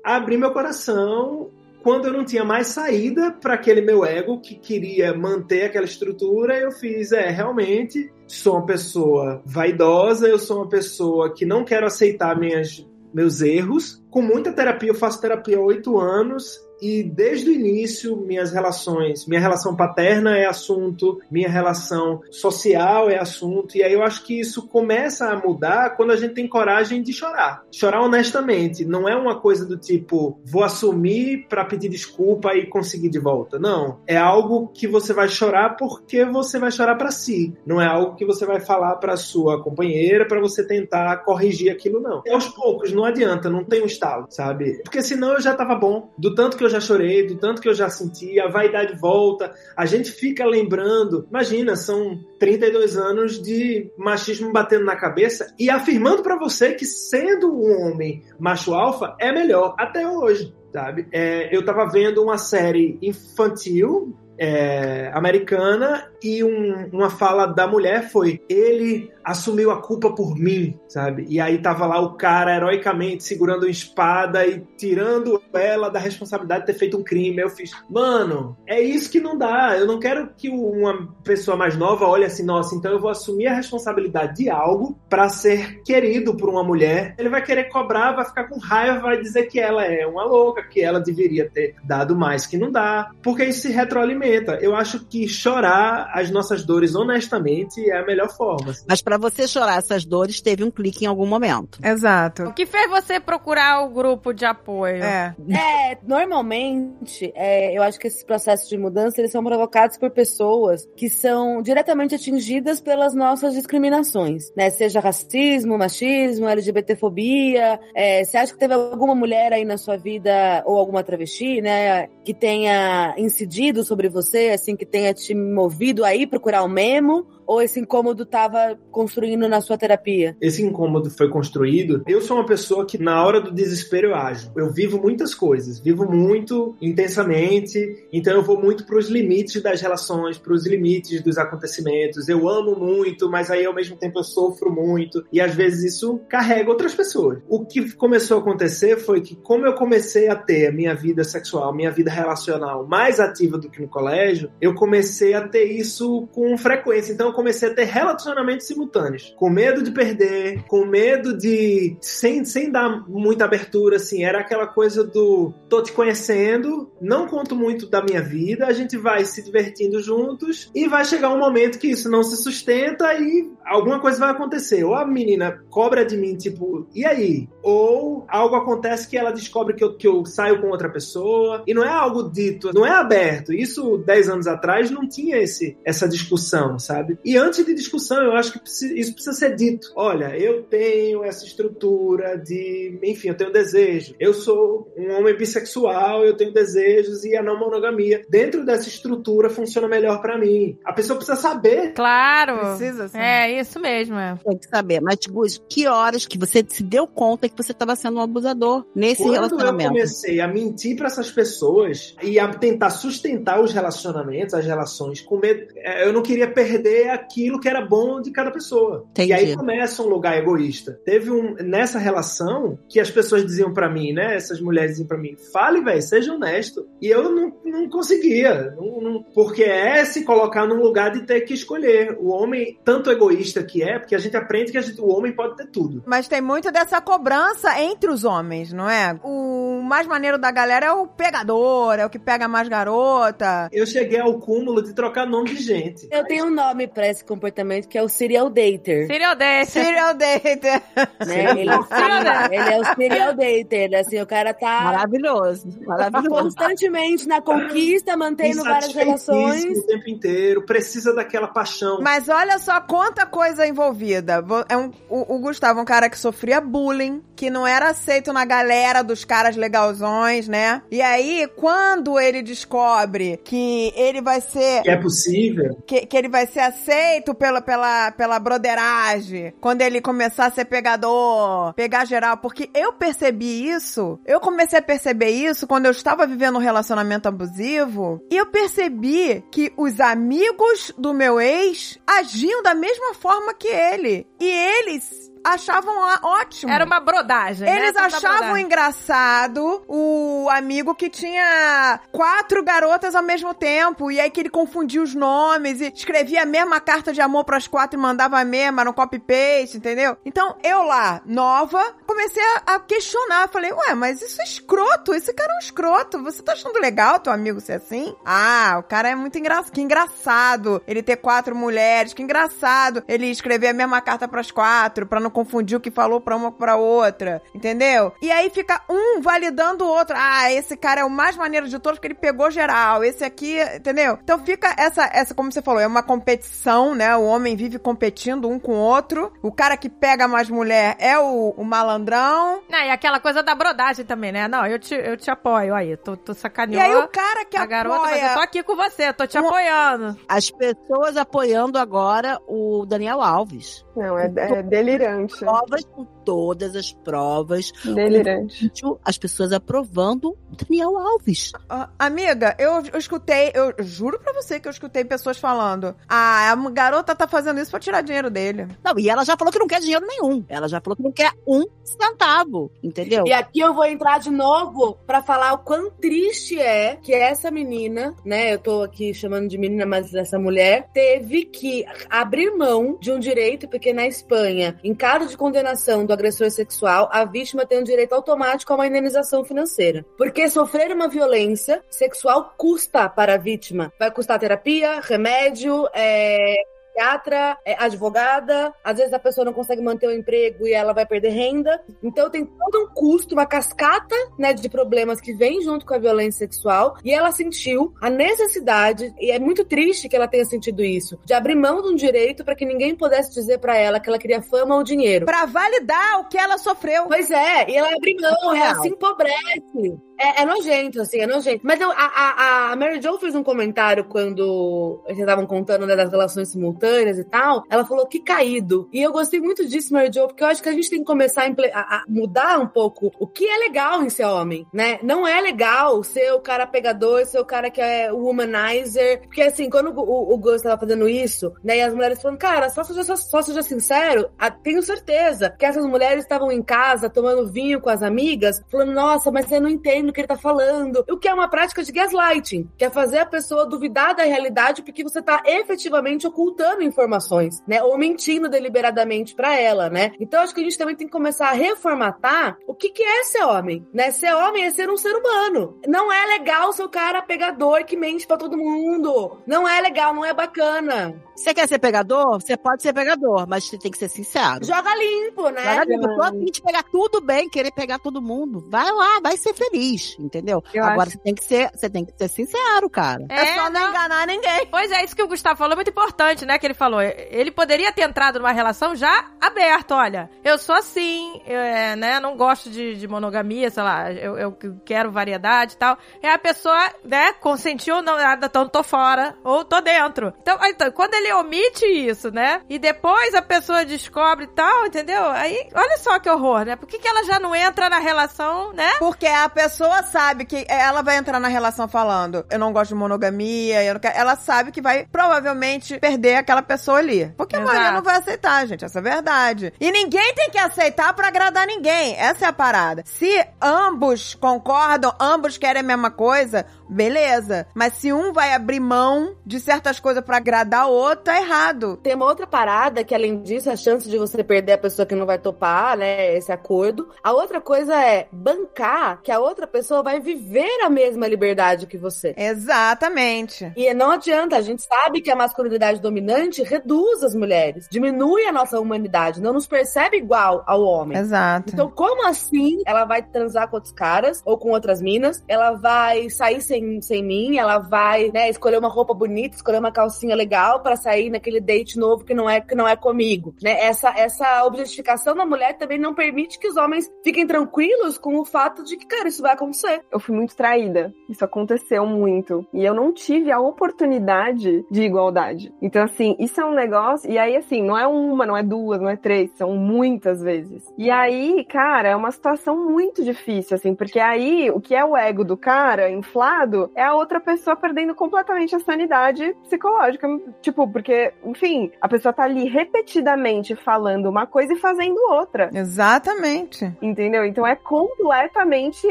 a, abrir meu coração quando eu não tinha mais saída para aquele meu ego que queria manter aquela estrutura, eu fiz, é, realmente sou uma pessoa vaidosa, eu sou uma pessoa que não quero aceitar minhas, meus erros. Com muita terapia, eu faço terapia há oito anos e desde o início minhas relações, minha relação paterna é assunto, minha relação social é assunto, e aí eu acho que isso começa a mudar quando a gente tem coragem de chorar. Chorar honestamente, não é uma coisa do tipo, vou assumir para pedir desculpa e conseguir de volta. Não, é algo que você vai chorar porque você vai chorar para si. Não é algo que você vai falar para sua companheira para você tentar corrigir aquilo não. É aos poucos, não adianta, não tem um estalo, sabe? Porque senão eu já tava bom, do tanto que eu já chorei, do tanto que eu já senti, a vaidade volta, a gente fica lembrando, imagina, são 32 anos de machismo batendo na cabeça e afirmando para você que sendo um homem macho alfa é melhor até hoje sabe? É, eu tava vendo uma série infantil é, americana e um, uma fala da mulher foi: ele assumiu a culpa por mim, sabe? E aí tava lá o cara heroicamente segurando uma espada e tirando ela da responsabilidade de ter feito um crime. Eu fiz, mano, é isso que não dá. Eu não quero que uma pessoa mais nova olhe assim, nossa, então eu vou assumir a responsabilidade de algo para ser querido por uma mulher. Ele vai querer cobrar, vai ficar com raiva, vai dizer que ela é uma louca, que ela deveria ter dado mais que não dá, porque isso se retroalimenta. Eu acho que chorar as nossas dores honestamente é a melhor forma. Assim. Mas para você chorar essas dores, teve um clique em algum momento. Exato. O que fez você procurar o grupo de apoio? É. É, normalmente, é, eu acho que esses processos de mudança, eles são provocados por pessoas que são diretamente atingidas pelas nossas discriminações, né? Seja racismo, machismo, LGBTfobia. É, você acha que teve alguma mulher aí na sua vida, ou alguma travesti, né, que tenha incidido sobre você, assim, que tenha te movido aí procurar o memo? Ou esse incômodo estava construindo na sua terapia? Esse incômodo foi construído. Eu sou uma pessoa que, na hora do desespero, eu ajo. Eu vivo muitas coisas, vivo muito intensamente, então eu vou muito para os limites das relações, para os limites dos acontecimentos. Eu amo muito, mas aí ao mesmo tempo eu sofro muito, e às vezes isso carrega outras pessoas. O que começou a acontecer foi que, como eu comecei a ter a minha vida sexual, minha vida relacional mais ativa do que no colégio, eu comecei a ter isso com frequência. Então, comecei a ter relacionamentos simultâneos. Com medo de perder, com medo de. sem, sem dar muita abertura, assim. Era aquela coisa do. tô te conhecendo, não conto muito da minha vida, a gente vai se divertindo juntos e vai chegar um momento que isso não se sustenta e alguma coisa vai acontecer. Ou a menina cobra de mim, tipo, e aí? Ou algo acontece que ela descobre que eu, que eu saio com outra pessoa. E não é algo dito, não é aberto. Isso, 10 anos atrás, não tinha esse, essa discussão, sabe? E antes de discussão, eu acho que isso precisa ser dito. Olha, eu tenho essa estrutura de, enfim, eu tenho desejo. Eu sou um homem bissexual, eu tenho desejos e a não monogamia dentro dessa estrutura funciona melhor para mim. A pessoa precisa saber. Claro. Precisa sim. É isso mesmo. É. Tem que saber. Mas, Gus, que horas que você se deu conta que você estava sendo um abusador nesse Quando relacionamento? eu comecei a mentir para essas pessoas e a tentar sustentar os relacionamentos, as relações, com medo, é, eu não queria perder aquilo que era bom de cada pessoa. Entendi. E aí começa um lugar egoísta. Teve um nessa relação que as pessoas diziam para mim, né? Essas mulheres diziam para mim: "Fale, velho, seja honesto". E eu não, não conseguia, não, não, porque é se colocar num lugar de ter que escolher. O homem, tanto egoísta que é, porque a gente aprende que gente, o homem pode ter tudo. Mas tem muito dessa cobrança entre os homens, não é? O mais maneiro da galera é o pegador, é o que pega mais garota. Eu cheguei ao cúmulo de trocar nome de gente. Eu tenho um nome esse comportamento que é o serial dater. Serial dater. Serial dater. Né? Ele, ele, é o serial dater. Assim, o cara tá. Maravilhoso. Maravilhoso. Constantemente na conquista, mantendo várias relações. O tempo inteiro, precisa daquela paixão. Mas olha só quanta coisa envolvida. É um, o, o Gustavo, um cara que sofria bullying, que não era aceito na galera dos caras legalzões, né? E aí, quando ele descobre que ele vai ser. Que é possível. Que, que ele vai ser aceito pela, pela, pela broderagem, quando ele começar a ser pegador, pegar geral, porque eu percebi isso, eu comecei a perceber isso quando eu estava vivendo um relacionamento abusivo, e eu percebi que os amigos do meu ex agiam da mesma forma que ele. E eles achavam ótimo. Era uma brodagem. Eles né? achavam brodagem. engraçado o amigo que tinha quatro garotas ao mesmo tempo. E aí que ele confundia os nomes e escrevia a mesma carta de amor pras quatro e mandava a mesma no copy-paste, entendeu? Então eu lá, nova, comecei a, a questionar. Falei, ué, mas isso é escroto. Esse cara é um escroto. Você tá achando legal teu amigo ser assim? Ah, o cara é muito engraçado. Que engraçado ele ter quatro mulheres. Que engraçado ele escrever a mesma carta pras quatro, pra não confundir o que falou pra uma pra outra. Entendeu? E aí fica um validando o outro. Ah, esse cara é o mais maneiro de todos porque ele pegou geral. Esse aqui, entendeu? Então fica essa, essa como você falou, é uma competição, né? O homem vive competindo um com o outro. O cara que pega mais mulher é o, o malandrão. Não, e aquela coisa da brodagem também, né? Não, eu te, eu te apoio aí. Tô, tô sacaneando. E aí o cara que a apoia... garota, mas eu tô aqui com você, tô te um... apoiando. As pessoas apoiando agora o Daniel Alves. Não, é, é delirante. Provas, com todas as provas. Delirante. As pessoas aprovando o Daniel Alves. Uh, amiga, eu, eu escutei, eu juro pra você que eu escutei pessoas falando: ah, a garota tá fazendo isso pra tirar dinheiro dele. Não, e ela já falou que não quer dinheiro nenhum. Ela já falou que não quer um centavo, entendeu? E aqui eu vou entrar de novo pra falar o quão triste é que essa menina, né? Eu tô aqui chamando de menina, mas essa mulher teve que abrir mão de um direito, porque na Espanha, em caso de condenação do agressor sexual, a vítima tem um direito automático a uma indenização financeira. Porque sofrer uma violência sexual custa para a vítima. Vai custar terapia, remédio, é, psiquiatra, é, advogada, às vezes a pessoa não consegue manter o emprego e ela vai perder renda. Então tem todo um custo, uma cascata né, de problemas que vem junto com a violência sexual. E ela sentiu a necessidade, e é muito triste que ela tenha sentido isso, de abrir mão de um direito para que ninguém pudesse dizer para ela que ela queria fama ou dinheiro. Para validar o que ela sofreu. Pois é, e ela abre mão, ela se empobrece. É, é, nojento, assim, é nojento. Mas eu, a, a, a Mary Jo fez um comentário quando eles estavam contando né, das relações simultâneas e tal. Ela falou que caído. E eu gostei muito disso, Mary Jo, porque eu acho que a gente tem que começar a, a, mudar um pouco o que é legal em ser homem, né? Não é legal ser o cara pegador, ser o cara que é o womanizer. Porque, assim, quando o, o Gus estava fazendo isso, né, e as mulheres falando, cara, só seja, só, só seja sincero, tenho certeza que essas mulheres estavam em casa tomando vinho com as amigas, falando, nossa, mas você não entende no que ele tá falando. O que é uma prática de gaslighting, que é fazer a pessoa duvidar da realidade porque você tá efetivamente ocultando informações, né? Ou mentindo deliberadamente para ela, né? Então acho que a gente também tem que começar a reformatar o que que é ser homem, né? Ser homem é ser um ser humano. Não é legal ser o cara pegador que mente para todo mundo. Não é legal, não é bacana. Você quer ser pegador? Você pode ser pegador, mas você tem que ser sincero. Joga limpo, né? Joga limpo. Tô a fim de pegar tudo bem, querer pegar todo mundo. Vai lá, vai ser feliz, entendeu? Eu Agora acho... você tem que ser, você tem que ser sincero, cara. É, é só não, não enganar ninguém. Pois é, isso que o Gustavo falou é muito importante, né? Que ele falou. Ele poderia ter entrado numa relação já aberta, olha. Eu sou assim, eu, é, né? Não gosto de, de monogamia, sei lá. Eu, eu, quero variedade e tal. É a pessoa, né? Consentiu, não, então tô fora. Ou tô dentro. Então, então quando ele ele omite isso, né? E depois a pessoa descobre e tal, entendeu? Aí, olha só que horror, né? Por que, que ela já não entra na relação, né? Porque a pessoa sabe que ela vai entrar na relação falando, eu não gosto de monogamia, ela sabe que vai provavelmente perder aquela pessoa ali. Porque Exato. a maioria não vai aceitar, gente, essa é a verdade. E ninguém tem que aceitar para agradar ninguém. Essa é a parada. Se ambos concordam, ambos querem a mesma coisa, beleza. Mas se um vai abrir mão de certas coisas para agradar o outro, tá errado. Tem uma outra parada que, além disso, a chance de você perder a pessoa que não vai topar, né? Esse acordo. A outra coisa é bancar que a outra pessoa vai viver a mesma liberdade que você. Exatamente. E não adianta, a gente sabe que a masculinidade dominante reduz as mulheres, diminui a nossa humanidade, não nos percebe igual ao homem. Exato. Então, como assim ela vai transar com outros caras ou com outras minas? Ela vai sair sem, sem mim? Ela vai, né, escolher uma roupa bonita, escolher uma calcinha legal para sair naquele date novo que não é que não é comigo, né? Essa essa objetificação da mulher também não permite que os homens fiquem tranquilos com o fato de que, cara, isso vai acontecer. Eu fui muito traída. Isso aconteceu muito e eu não tive a oportunidade de igualdade. Então assim, isso é um negócio. E aí, assim, não é uma, não é duas, não é três, são muitas vezes. E aí, cara, é uma situação muito difícil, assim, porque aí o que é o ego do cara inflado é a outra pessoa perdendo completamente a sanidade psicológica. Tipo, porque, enfim, a pessoa tá ali repetidamente falando uma coisa e fazendo outra. Exatamente. Entendeu? Então é completamente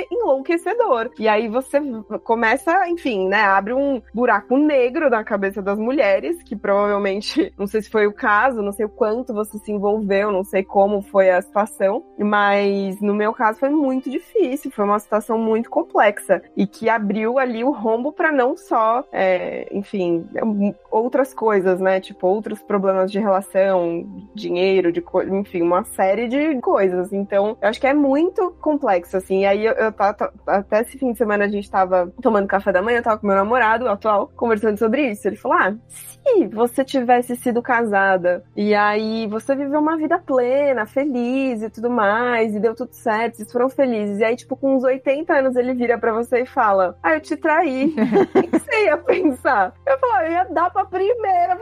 enlouquecedor. E aí você começa, enfim, né? Abre um buraco negro na cabeça das mulheres, que provavelmente, não sei se foi o caso, não sei o quanto você se envolveu, não sei como foi a situação, mas no meu caso foi muito difícil, foi uma situação muito complexa e que abriu ali o rombo para não só, é, enfim, outras coisas, né? Tipo, outros problemas de relação, dinheiro, de enfim, uma série de coisas. Então, eu acho que é muito complexo, assim. E aí, eu, eu tava, até esse fim de semana a gente tava tomando café da manhã, eu tava com meu namorado atual, conversando sobre isso. Ele falou: Ah, se você tivesse sido casada e aí você viveu uma vida plena, feliz e tudo mais, e deu tudo certo, vocês foram felizes. E aí, tipo, com uns 80 anos ele vira para você e fala: Ah, eu te traí. o que você ia pensar? Eu falo, eu ia dar pra primeira.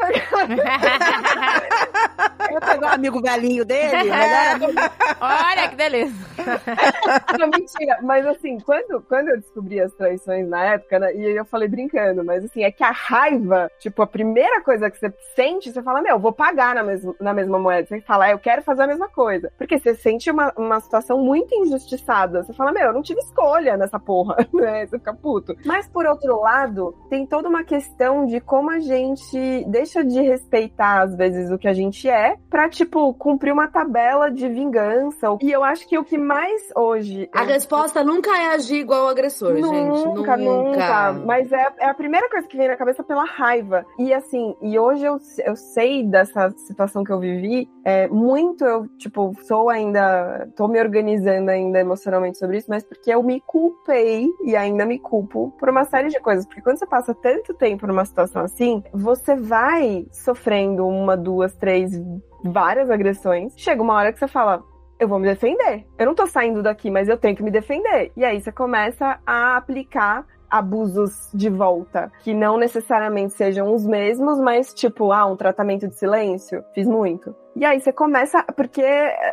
eu pegar um amigo velhinho dele. Olha que delícia. Não, mentira. Mas assim, quando, quando eu descobri as traições na época, né, e eu falei brincando, mas assim, é que a raiva, tipo, a primeira coisa que você sente, você fala, meu, vou pagar na, mes na mesma moeda. Você fala, ah, eu quero fazer a mesma coisa. Porque você sente uma, uma situação muito injustiçada. Você fala, meu, eu não tive escolha nessa porra, né? Você fica puto. Mas por outro lado, tem toda uma questão de como a gente deixa de respeitar, às vezes, o que a gente é, pra, tipo, cumprir uma tabela de vingança. E eu acho que o que mais hoje. A resposta nunca é agir igual o agressor, nunca, gente. Nunca, nunca. Mas é, é a primeira coisa que vem na cabeça pela raiva. E assim, e hoje eu, eu sei dessa situação que eu vivi, é, muito eu, tipo, sou ainda. tô me organizando ainda emocionalmente sobre isso, mas porque eu me culpei e ainda me culpo por uma série de coisas. Porque quando você passa tanto tempo numa situação assim, você vai sofrendo uma, duas, três várias agressões. Chega uma hora que você fala, eu vou me defender. Eu não tô saindo daqui, mas eu tenho que me defender. E aí você começa a aplicar abusos de volta, que não necessariamente sejam os mesmos, mas tipo, ah, um tratamento de silêncio, fiz muito. E aí você começa, porque,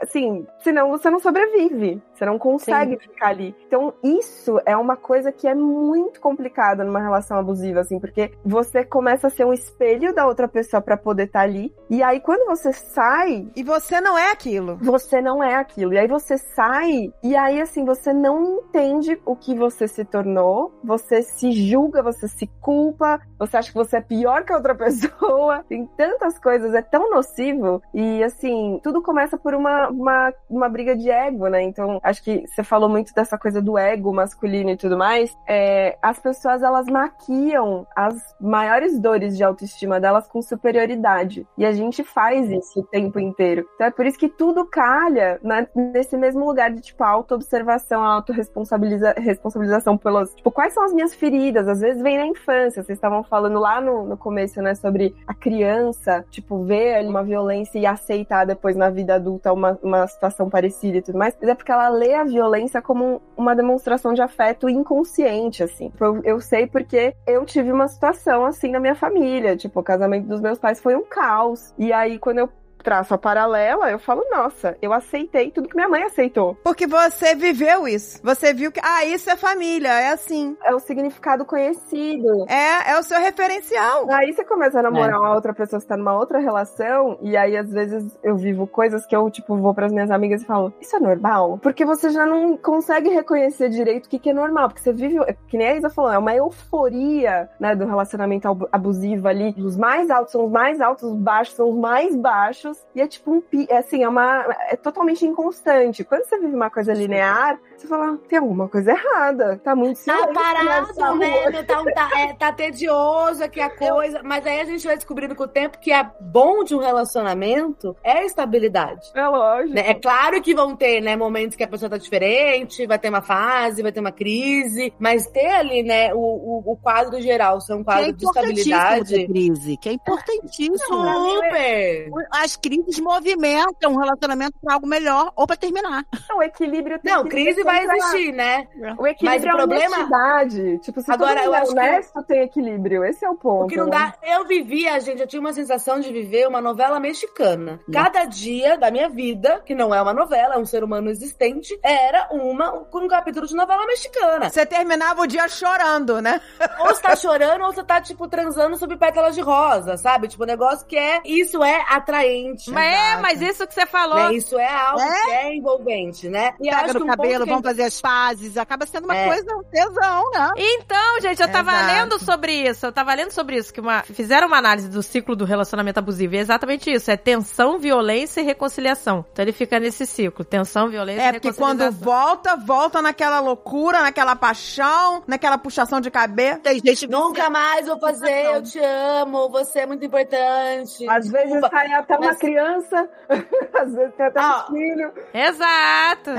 assim, senão você não sobrevive, você não consegue Sim. ficar ali. Então, isso é uma coisa que é muito complicada numa relação abusiva, assim, porque você começa a ser um espelho da outra pessoa para poder estar tá ali. E aí, quando você sai. E você não é aquilo. Você não é aquilo. E aí você sai, e aí, assim, você não entende o que você se tornou, você se julga, você se culpa, você acha que você é pior que a outra pessoa. Tem tantas coisas, é tão nocivo. E assim, tudo começa por uma, uma, uma briga de ego, né? Então, acho que você falou muito dessa coisa do ego masculino e tudo mais. É, as pessoas, elas maquiam as maiores dores de autoestima delas com superioridade. E a gente faz isso o tempo inteiro. Então é por isso que tudo calha né, nesse mesmo lugar de, tipo, auto-observação, auto-responsabilização pelas. Tipo, quais são as minhas feridas? Às vezes vem na infância. Vocês estavam falando lá no, no começo, né, sobre a criança, tipo, ver uma violência e aceitar depois na vida adulta uma, uma situação parecida e tudo mais, mas é porque ela lê a violência como uma demonstração de afeto inconsciente, assim. Tipo, eu, eu sei porque eu tive uma situação assim na minha família, tipo, o casamento dos meus pais foi um caos. E aí, quando eu traço a paralela, eu falo, nossa, eu aceitei tudo que minha mãe aceitou. Porque você viveu isso. Você viu que, ah, isso é família, é assim. É o significado conhecido. É, é o seu referencial. Aí você começa a namorar é. uma outra pessoa, você tá numa outra relação, e aí às vezes eu vivo coisas que eu, tipo, vou pras minhas amigas e falo, isso é normal? Porque você já não consegue reconhecer direito o que, que é normal, porque você vive, que nem a Isa falou, é uma euforia, né, do relacionamento abusivo ali. Os mais altos são os mais altos, os baixos são os mais baixos, e é tipo um é assim, é uma é totalmente inconstante. Quando você vive uma coisa linear, você fala, tem alguma coisa errada, tá muito Tá parado, né? Tá, tá, é, tá tedioso aqui a coisa, mas aí a gente vai descobrindo com o tempo que é bom de um relacionamento é a estabilidade. É lógico. Né? É claro que vão ter, né, momentos que a pessoa tá diferente, vai ter uma fase, vai ter uma crise, mas ter ali, né, o, o, o quadro geral, ser um quadro é de estabilidade. crise, que é importantíssimo. Super! As crises movimentam um relacionamento para algo melhor ou para terminar. O equilíbrio tem Não, crise vai vai existir, né? O equilíbrio Mas o é problema... honestidade. Tipo, se Agora, eu é acho honesto, que... tem equilíbrio. Esse é o ponto. O que não né? dá... Eu vivia, gente, eu tinha uma sensação de viver uma novela mexicana. Cada dia da minha vida, que não é uma novela, é um ser humano existente, era uma, um capítulo de novela mexicana. Você terminava o dia chorando, né? Ou você tá chorando, ou você tá, tipo, transando sob pétalas de rosa, sabe? Tipo, um negócio que é... Isso é atraente. Mas é, mas isso que você falou... Né? Isso é algo é? que é envolvente, né? E Pega no um cabelo, fazer as pazes, acaba sendo uma é. coisa, um tesão, né? Então, gente, eu tava Exato. lendo sobre isso, eu tava lendo sobre isso, que uma, fizeram uma análise do ciclo do relacionamento abusivo, e é exatamente isso, é tensão, violência e reconciliação. Então ele fica nesse ciclo, tensão, violência é, e reconciliação. É, porque quando volta, volta naquela loucura, naquela paixão, naquela puxação de cabelo. Tem gente que nunca mais vou fazer, eu te amo, você é muito importante. Às vezes sai até uma criança, às vezes tem até ah, um filho. Exato.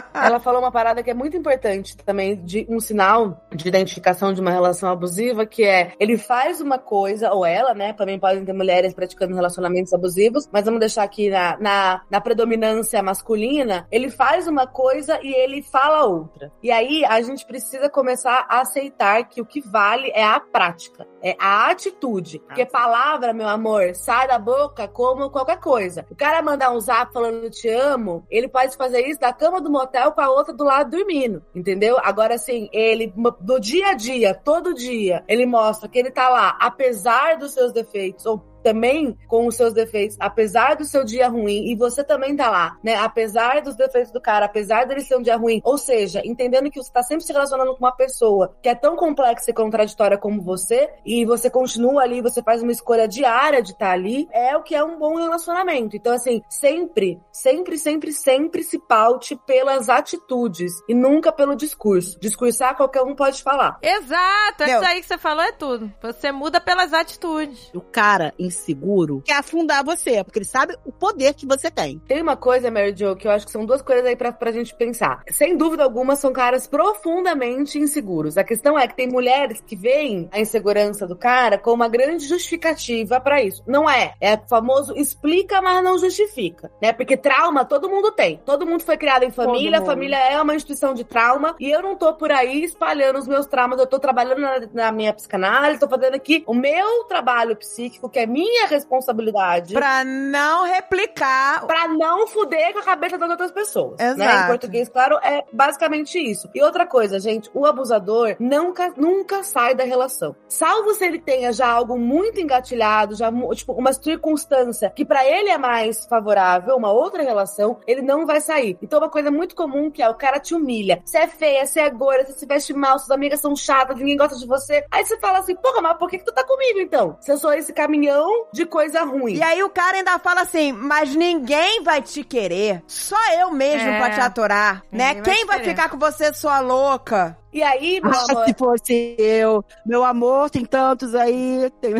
Ela falou uma parada que é muito importante também, de um sinal de identificação de uma relação abusiva, que é ele faz uma coisa, ou ela, né? Também podem ter mulheres praticando relacionamentos abusivos, mas vamos deixar aqui na, na, na predominância masculina, ele faz uma coisa e ele fala outra. E aí a gente precisa começar a aceitar que o que vale é a prática, é a atitude. Porque palavra, meu amor, sai da boca como qualquer coisa. O cara mandar um zap falando te amo, ele pode fazer isso da cama do motel com a outra do lado dormindo, entendeu? Agora, assim, ele, do dia a dia, todo dia, ele mostra que ele tá lá, apesar dos seus defeitos, ou também com os seus defeitos, apesar do seu dia ruim, e você também tá lá, né? Apesar dos defeitos do cara, apesar dele ser um dia ruim. Ou seja, entendendo que você tá sempre se relacionando com uma pessoa que é tão complexa e contraditória como você, e você continua ali, você faz uma escolha diária de estar tá ali, é o que é um bom relacionamento. Então, assim, sempre, sempre, sempre, sempre se paute pelas atitudes e nunca pelo discurso. Discursar qualquer um pode falar. Exato, isso aí que você falou é tudo. Você muda pelas atitudes. O cara, em inseguro quer afundar você, porque ele sabe o poder que você tem. Tem uma coisa, Mary Jo, que eu acho que são duas coisas aí pra, pra gente pensar. Sem dúvida alguma, são caras profundamente inseguros. A questão é que tem mulheres que veem a insegurança do cara como uma grande justificativa para isso. Não é. É o famoso explica, mas não justifica, né? Porque trauma todo mundo tem. Todo mundo foi criado em família, a família é uma instituição de trauma, e eu não tô por aí espalhando os meus traumas, eu tô trabalhando na, na minha psicanálise, tô fazendo aqui o meu trabalho psíquico, que é minha minha responsabilidade. Pra não replicar. Pra não fuder com a cabeça das outras pessoas. Exato. Né? Em português, claro, é basicamente isso. E outra coisa, gente, o abusador nunca, nunca sai da relação. Salvo se ele tenha já algo muito engatilhado, já, tipo, uma circunstância que para ele é mais favorável, uma outra relação, ele não vai sair. Então, uma coisa muito comum que é o cara te humilha. Você é feia, você é gorda, você se veste mal, suas amigas são chatas, ninguém gosta de você. Aí você fala assim, porra, mas por que, que tu tá comigo então? Se eu sou esse caminhão de coisa ruim. E aí o cara ainda fala assim, mas ninguém vai te querer. Só eu mesmo é. pra te atorar, né? Quem vai, vai ficar com você, sua louca? E aí, meu ah, amor... Se fosse eu, meu amor, tem tantos aí. Tem...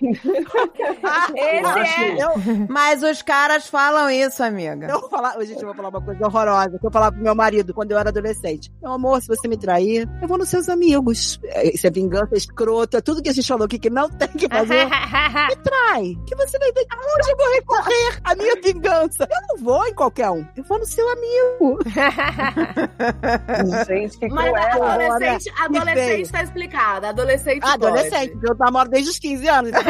Esse é. Eu... Mas os caras falam isso, amiga. Eu vou falar, gente, eu vou falar uma coisa horrorosa que eu falava pro meu marido quando eu era adolescente. Meu amor, se você me trair, eu vou nos seus amigos. Isso é vingança escrota, tudo que a gente falou aqui que não tem que fazer. me trai. Que você vai ver onde eu vou recorrer a minha vingança. Eu não vou em qualquer um. Eu vou no seu amigo. gente, que Mas cruel. Adolescente, adolescente tá explicado. Adolescente Adolescente. Pode. Eu namoro desde os 15 anos.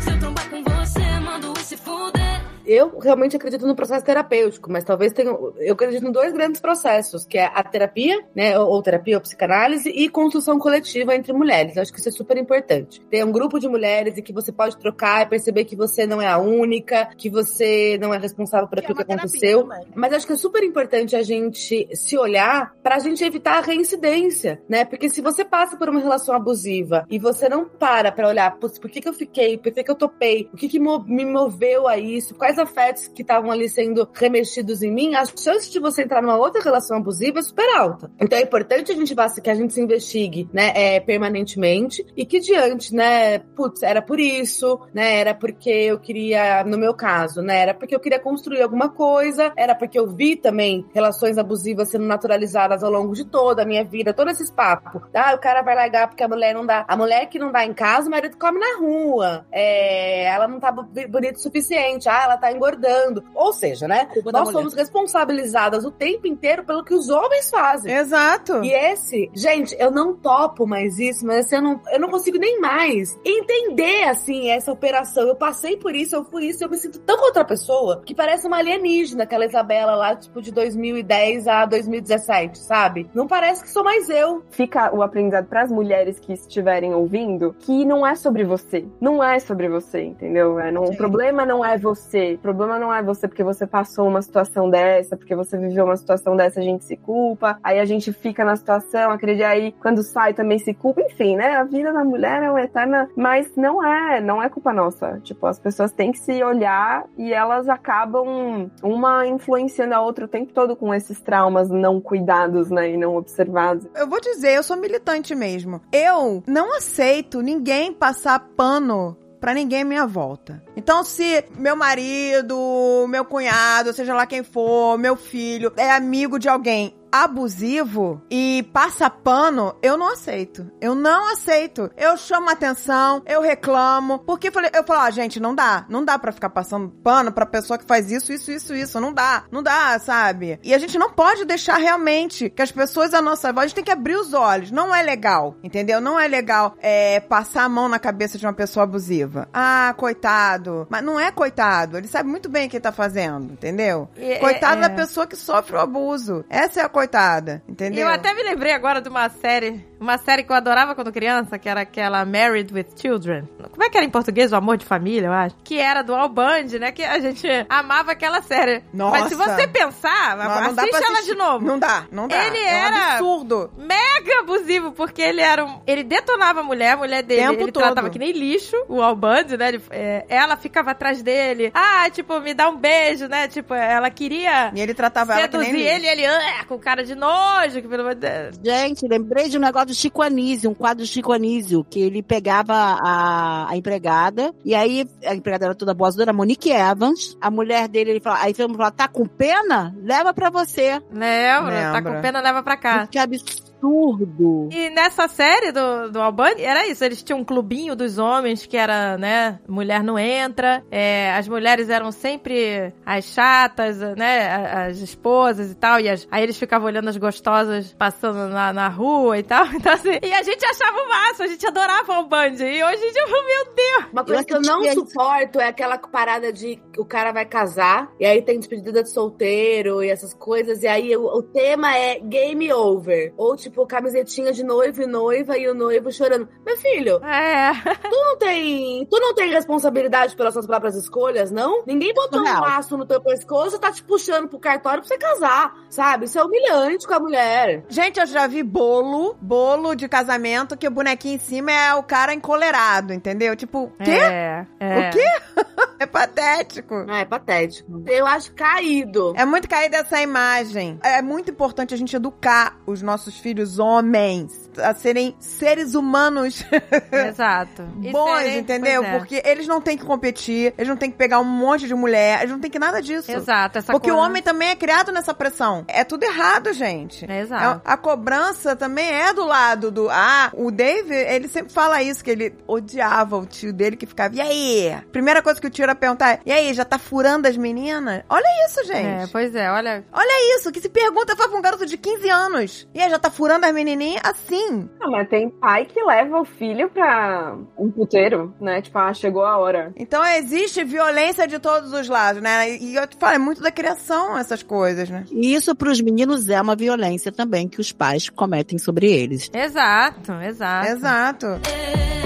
Se eu trombar com você, mando se fuder. Eu realmente acredito no processo terapêutico, mas talvez tenha. Eu acredito em dois grandes processos, que é a terapia, né? Ou, terapia ou psicanálise, e construção coletiva entre mulheres. Eu acho que isso é super importante. Ter um grupo de mulheres e que você pode trocar e perceber que você não é a única, que você não é responsável por aquilo que, é que aconteceu. Mas acho que é super importante a gente se olhar pra gente evitar a reincidência, né? Porque se você passa por uma relação abusiva e você não para pra olhar, por que, que eu fiquei, por que, que eu topei, o que, que me moveu a isso, quais afetos que estavam ali sendo remexidos em mim, a chance de você entrar numa outra relação abusiva é super alta. Então é importante a gente que a gente se investigue, né, é, permanentemente e que diante, né, putz, era por isso, né, era porque eu queria, no meu caso, né, era porque eu queria construir alguma coisa, era porque eu vi também relações abusivas sendo naturalizadas ao longo de toda a minha vida, todos esses papos. Ah, o cara vai largar porque a mulher não dá. A mulher que não dá em casa, o marido come na rua. É, ela não tá bonita o suficiente. Ah, ela tá tá engordando. Ou seja, né? Nós somos responsabilizadas o tempo inteiro pelo que os homens fazem. Exato. E esse, gente, eu não topo mais isso, mas assim, eu não, eu não consigo nem mais entender, assim, essa operação. Eu passei por isso, eu fui isso, eu me sinto tão outra pessoa que parece uma alienígena, aquela Isabela lá, tipo, de 2010 a 2017, sabe? Não parece que sou mais eu. Fica o aprendizado para as mulheres que estiverem ouvindo que não é sobre você. Não é sobre você, entendeu? É, não, o problema não é você. O problema não é você porque você passou uma situação dessa, porque você viveu uma situação dessa, a gente se culpa. Aí a gente fica na situação, acredita aí, quando sai também se culpa. Enfim, né? A vida da mulher é uma eterna. Mas não é, não é culpa nossa. Tipo, as pessoas têm que se olhar e elas acabam uma influenciando a outra o tempo todo com esses traumas não cuidados, né? E não observados. Eu vou dizer, eu sou militante mesmo. Eu não aceito ninguém passar pano para ninguém à minha volta. Então, se meu marido, meu cunhado, seja lá quem for, meu filho, é amigo de alguém abusivo e passa pano, eu não aceito. Eu não aceito. Eu chamo atenção, eu reclamo, porque eu falei, eu falo, ah, gente, não dá. Não dá para ficar passando pano pra pessoa que faz isso, isso, isso, isso. Não dá. Não dá, sabe? E a gente não pode deixar realmente que as pessoas à nossa voz, a gente tem que abrir os olhos. Não é legal, entendeu? Não é legal é, passar a mão na cabeça de uma pessoa abusiva. Ah, coitado. Mas não é coitado. Ele sabe muito bem o que ele tá fazendo, entendeu? E, coitado é, é. da pessoa que sofre o abuso. Essa é a coitada, entendeu? Eu até me lembrei agora de uma série, uma série que eu adorava quando criança, que era aquela Married with Children. Como é que era em português? O Amor de Família, eu acho. Que era do Al Bundy, né? Que a gente amava aquela série. Nossa. Mas se você pensar, não, não assiste ela de novo. Não dá, não dá. Ele é era um absurdo. mega abusivo, porque ele era um... Ele detonava a mulher, a mulher dele, Tempo ele todo. tratava que nem lixo, o Al Bundy, né? Ele, é, ela ficava atrás dele. Ah, tipo, me dá um beijo, né? Tipo, ela queria... E ele tratava ela que nem ele, ele, ah, com cara de nojo, que pelo amor de Deus. Gente, lembrei de um negócio do Chico Anísio, um quadro do Chico Anísio, que ele pegava a, a empregada, e aí a empregada era toda boa, dona Monique Evans, a mulher dele, ele fala, aí todo mundo fala, tá com pena? Leva pra você. Lembra, tá com pena, leva pra cá. Que absurdo absurdo. E nessa série do, do Albany, era isso. Eles tinham um clubinho dos homens que era, né? Mulher não entra. É, as mulheres eram sempre as chatas, né? As esposas e tal. E as, aí eles ficavam olhando as gostosas passando na, na rua e tal. Então, assim, e a gente achava o máximo, a gente adorava o Albany. E hoje em dia, meu Deus! Uma coisa eu que eu não suporto é aquela parada de o cara vai casar, e aí tem despedida de solteiro e essas coisas, e aí o, o tema é game over. Ou tipo, camisetinha de noivo e noiva e o noivo chorando. Meu filho, é. tu não tem. Tu não tem responsabilidade pelas suas próprias escolhas, não? Ninguém botou um laço no teu pescoço e tá te puxando pro cartório pra você casar, sabe? Isso é humilhante com a mulher. Gente, eu já vi bolo, bolo de casamento, que o bonequinho em cima é o cara encolerado, entendeu? Tipo, quê? É. é. O quê? é patético. É, é patético. Eu acho caído. É muito caída essa imagem. É muito importante a gente educar os nossos filhos os homens a serem seres humanos. Exato. Bons, serem, entendeu? É. Porque eles não têm que competir, eles não têm que pegar um monte de mulher, eles não têm que nada disso. Exato. Essa Porque coisa... o homem também é criado nessa pressão. É tudo errado, gente. Exato. É, a cobrança também é do lado do. Ah, o Dave, ele sempre fala isso, que ele odiava o tio dele que ficava. E aí? Primeira coisa que o tio era perguntar: e aí, já tá furando as meninas? Olha isso, gente. É, pois é, olha. Olha isso, que se pergunta faz pra um garoto de 15 anos. E aí, já tá furando as menininhas assim. Não, mas tem pai que leva o filho pra um puteiro, né? Tipo, ah, chegou a hora. Então existe violência de todos os lados, né? E eu te falo, é muito da criação essas coisas, né? E isso pros meninos é uma violência também que os pais cometem sobre eles. Exato, exato. Exato. É...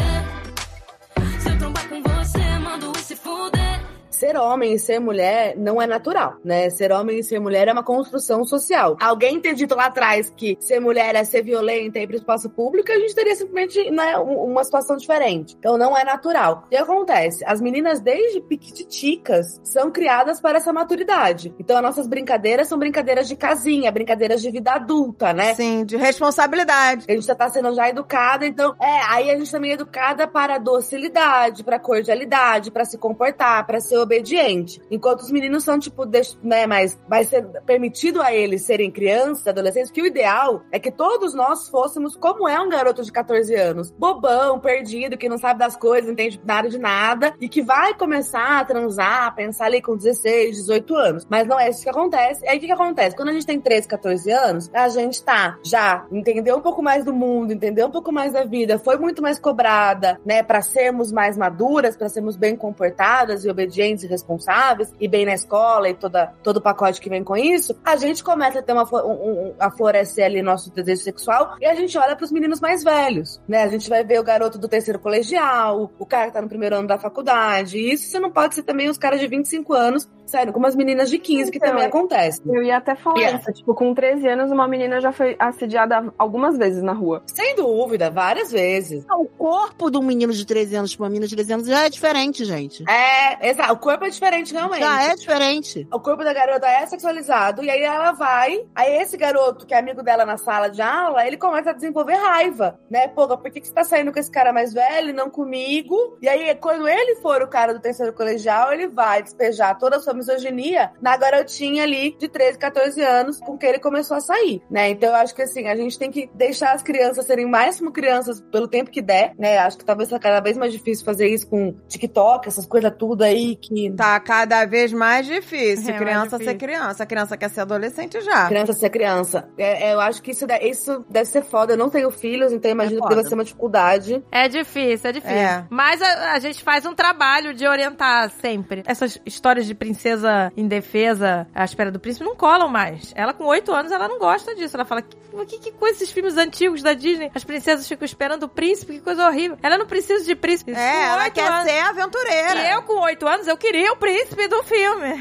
ser homem e ser mulher não é natural, né? Ser homem e ser mulher é uma construção social. Alguém ter dito lá atrás que ser mulher é ser violenta e ir pro espaço público, a gente teria simplesmente né, uma situação diferente. Então não é natural. O que acontece? As meninas, desde piquititicas, são criadas para essa maturidade. Então as nossas brincadeiras são brincadeiras de casinha, brincadeiras de vida adulta, né? Sim, de responsabilidade. A gente já tá sendo já educada, então, é, aí a gente também é educada para docilidade, para cordialidade, para se comportar, para ser obediente. Enquanto os meninos são, tipo, né, mas vai ser permitido a eles serem crianças, adolescentes, que o ideal é que todos nós fôssemos como é um garoto de 14 anos. Bobão, perdido, que não sabe das coisas, não entende nada de nada, e que vai começar a transar, a pensar ali com 16, 18 anos. Mas não é isso que acontece. E aí o que, que acontece? Quando a gente tem 13, 14 anos, a gente tá já, entendeu um pouco mais do mundo, entendeu um pouco mais da vida, foi muito mais cobrada, né, para sermos mais maduras, para sermos bem comportadas e obedientes e responsáveis, e bem na escola e toda, todo o pacote que vem com isso, a gente começa a ter uma, um, um, a florescer ali nosso desejo sexual e a gente olha para os meninos mais velhos, né? A gente vai ver o garoto do terceiro colegial, o cara que tá no primeiro ano da faculdade. E isso você não pode ser também os caras de 25 anos saindo com umas meninas de 15, que então, também acontece. Eu ia até falar yeah. isso. Tipo, com 13 anos, uma menina já foi assediada algumas vezes na rua. Sem dúvida, várias vezes. O corpo de um menino de 13 anos pra uma menina de 13 anos já é diferente, gente. É, exato. O corpo é diferente, realmente. Já é diferente. O corpo da garota é sexualizado, e aí ela vai, aí esse garoto, que é amigo dela na sala de aula, ele começa a desenvolver raiva, né? Pô, por que, que você tá saindo com esse cara mais velho, não comigo? E aí, quando ele for o cara do terceiro colegial, ele vai despejar toda a sua misoginia na garotinha ali de 13, 14 anos com que ele começou a sair, né? Então eu acho que assim, a gente tem que deixar as crianças serem mais como crianças pelo tempo que der, né? Acho que talvez seja cada vez mais difícil fazer isso com TikTok, essas coisas tudo aí que. Tá cada vez mais difícil. É criança mais difícil. ser criança. A criança quer ser adolescente já. Criança ser criança. É, é, eu acho que isso, isso deve ser foda. Eu não tenho filhos, então imagino é que deve ser uma dificuldade. É difícil, é difícil. É. Mas a, a gente faz um trabalho de orientar sempre. Essas histórias de princesa indefesa à espera do príncipe não colam mais. Ela, com oito anos, ela não gosta disso. Ela fala: que, que, que coisa esses filmes antigos da Disney? As princesas ficam esperando o príncipe, que coisa horrível. Ela não precisa de príncipe. É, ela quer anos. ser aventureira. E eu, com oito anos, eu queria o príncipe do filme.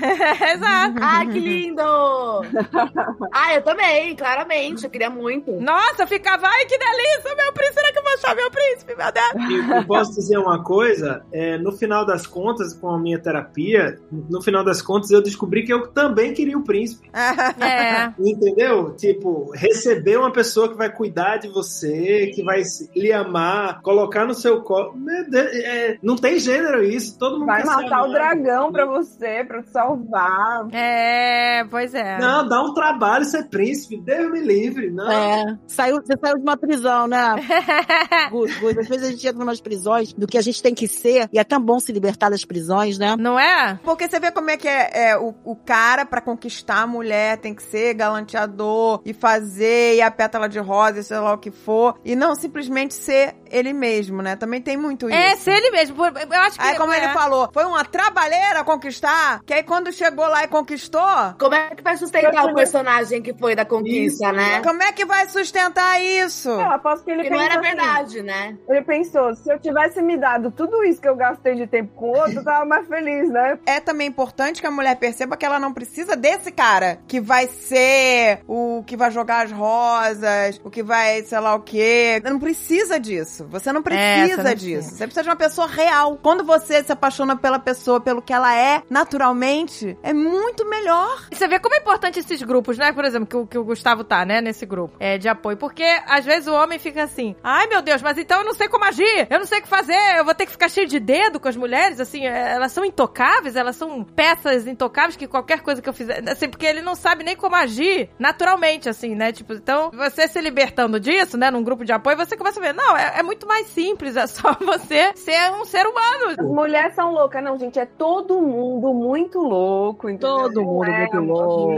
Exato. Ai, que lindo! ah, eu também, claramente. Eu queria muito. Nossa, eu ficava, ai, que delícia, meu príncipe. Será que eu vou achar meu príncipe, meu Deus? eu posso dizer uma coisa? É, no final das contas, com a minha terapia, no final das contas, eu descobri que eu também queria o príncipe. É. Entendeu? Tipo, receber uma pessoa que vai cuidar de você, que vai lhe amar, colocar no seu colo. É, não tem gênero isso. Todo mundo vai matar o dragão pra você, pra te salvar. É, pois é. Não, dá um trabalho ser príncipe. Deus me livre. Não. É. Saiu, você saiu de uma prisão, né? Gus, Gus, às vezes a gente entra em umas prisões do que a gente tem que ser, e é tão bom se libertar das prisões, né? Não é? Porque você vê como é que é, é o, o cara para conquistar a mulher tem que ser galanteador e fazer e a pétala de rosa, sei lá o que for, e não simplesmente ser ele mesmo, né? Também tem muito é, isso. É, ser ele mesmo. Eu acho que Aí como é. ele falou, foi uma trabalheira conquistar, que aí quando chegou lá e conquistou, como é que vai sustentar o personagem que foi da conquista, isso, né? Como é que vai sustentar isso? Eu aposto que ele que não era assim, verdade, né? Ele pensou, se eu tivesse me dado tudo isso que eu gastei de tempo com o outro, eu tava mais feliz, né? É também importante que a mulher perceba que ela não precisa desse cara que vai ser o que vai jogar as rosas, o que vai, sei lá o quê. Não precisa disso. Você não precisa é, você não disso. Precisa. Você precisa de uma pessoa real. Quando você se apaixona pela pessoa, pelo que ela é, naturalmente, é muito melhor. Você vê como é importante esses grupos, né? Por exemplo, que o, que o Gustavo tá, né? Nesse grupo é, de apoio. Porque às vezes o homem fica assim: ai meu Deus, mas então eu não sei como agir, eu não sei o que fazer, eu vou ter que ficar cheio de dedo com as mulheres, assim, é, elas são intocáveis, elas são peças intocáveis que qualquer coisa que eu fizer, assim, porque ele não sabe nem como agir naturalmente, assim, né? Tipo, então, você se libertando disso, né, num grupo de apoio, você começa a ver, não, é, é muito mais simples, é só você ser um ser humano. As mulheres são loucas, não, gente, é todo mundo muito louco, entendeu? Todo mundo é, muito louco.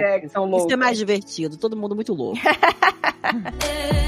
Isso é mais divertido, todo mundo muito louco.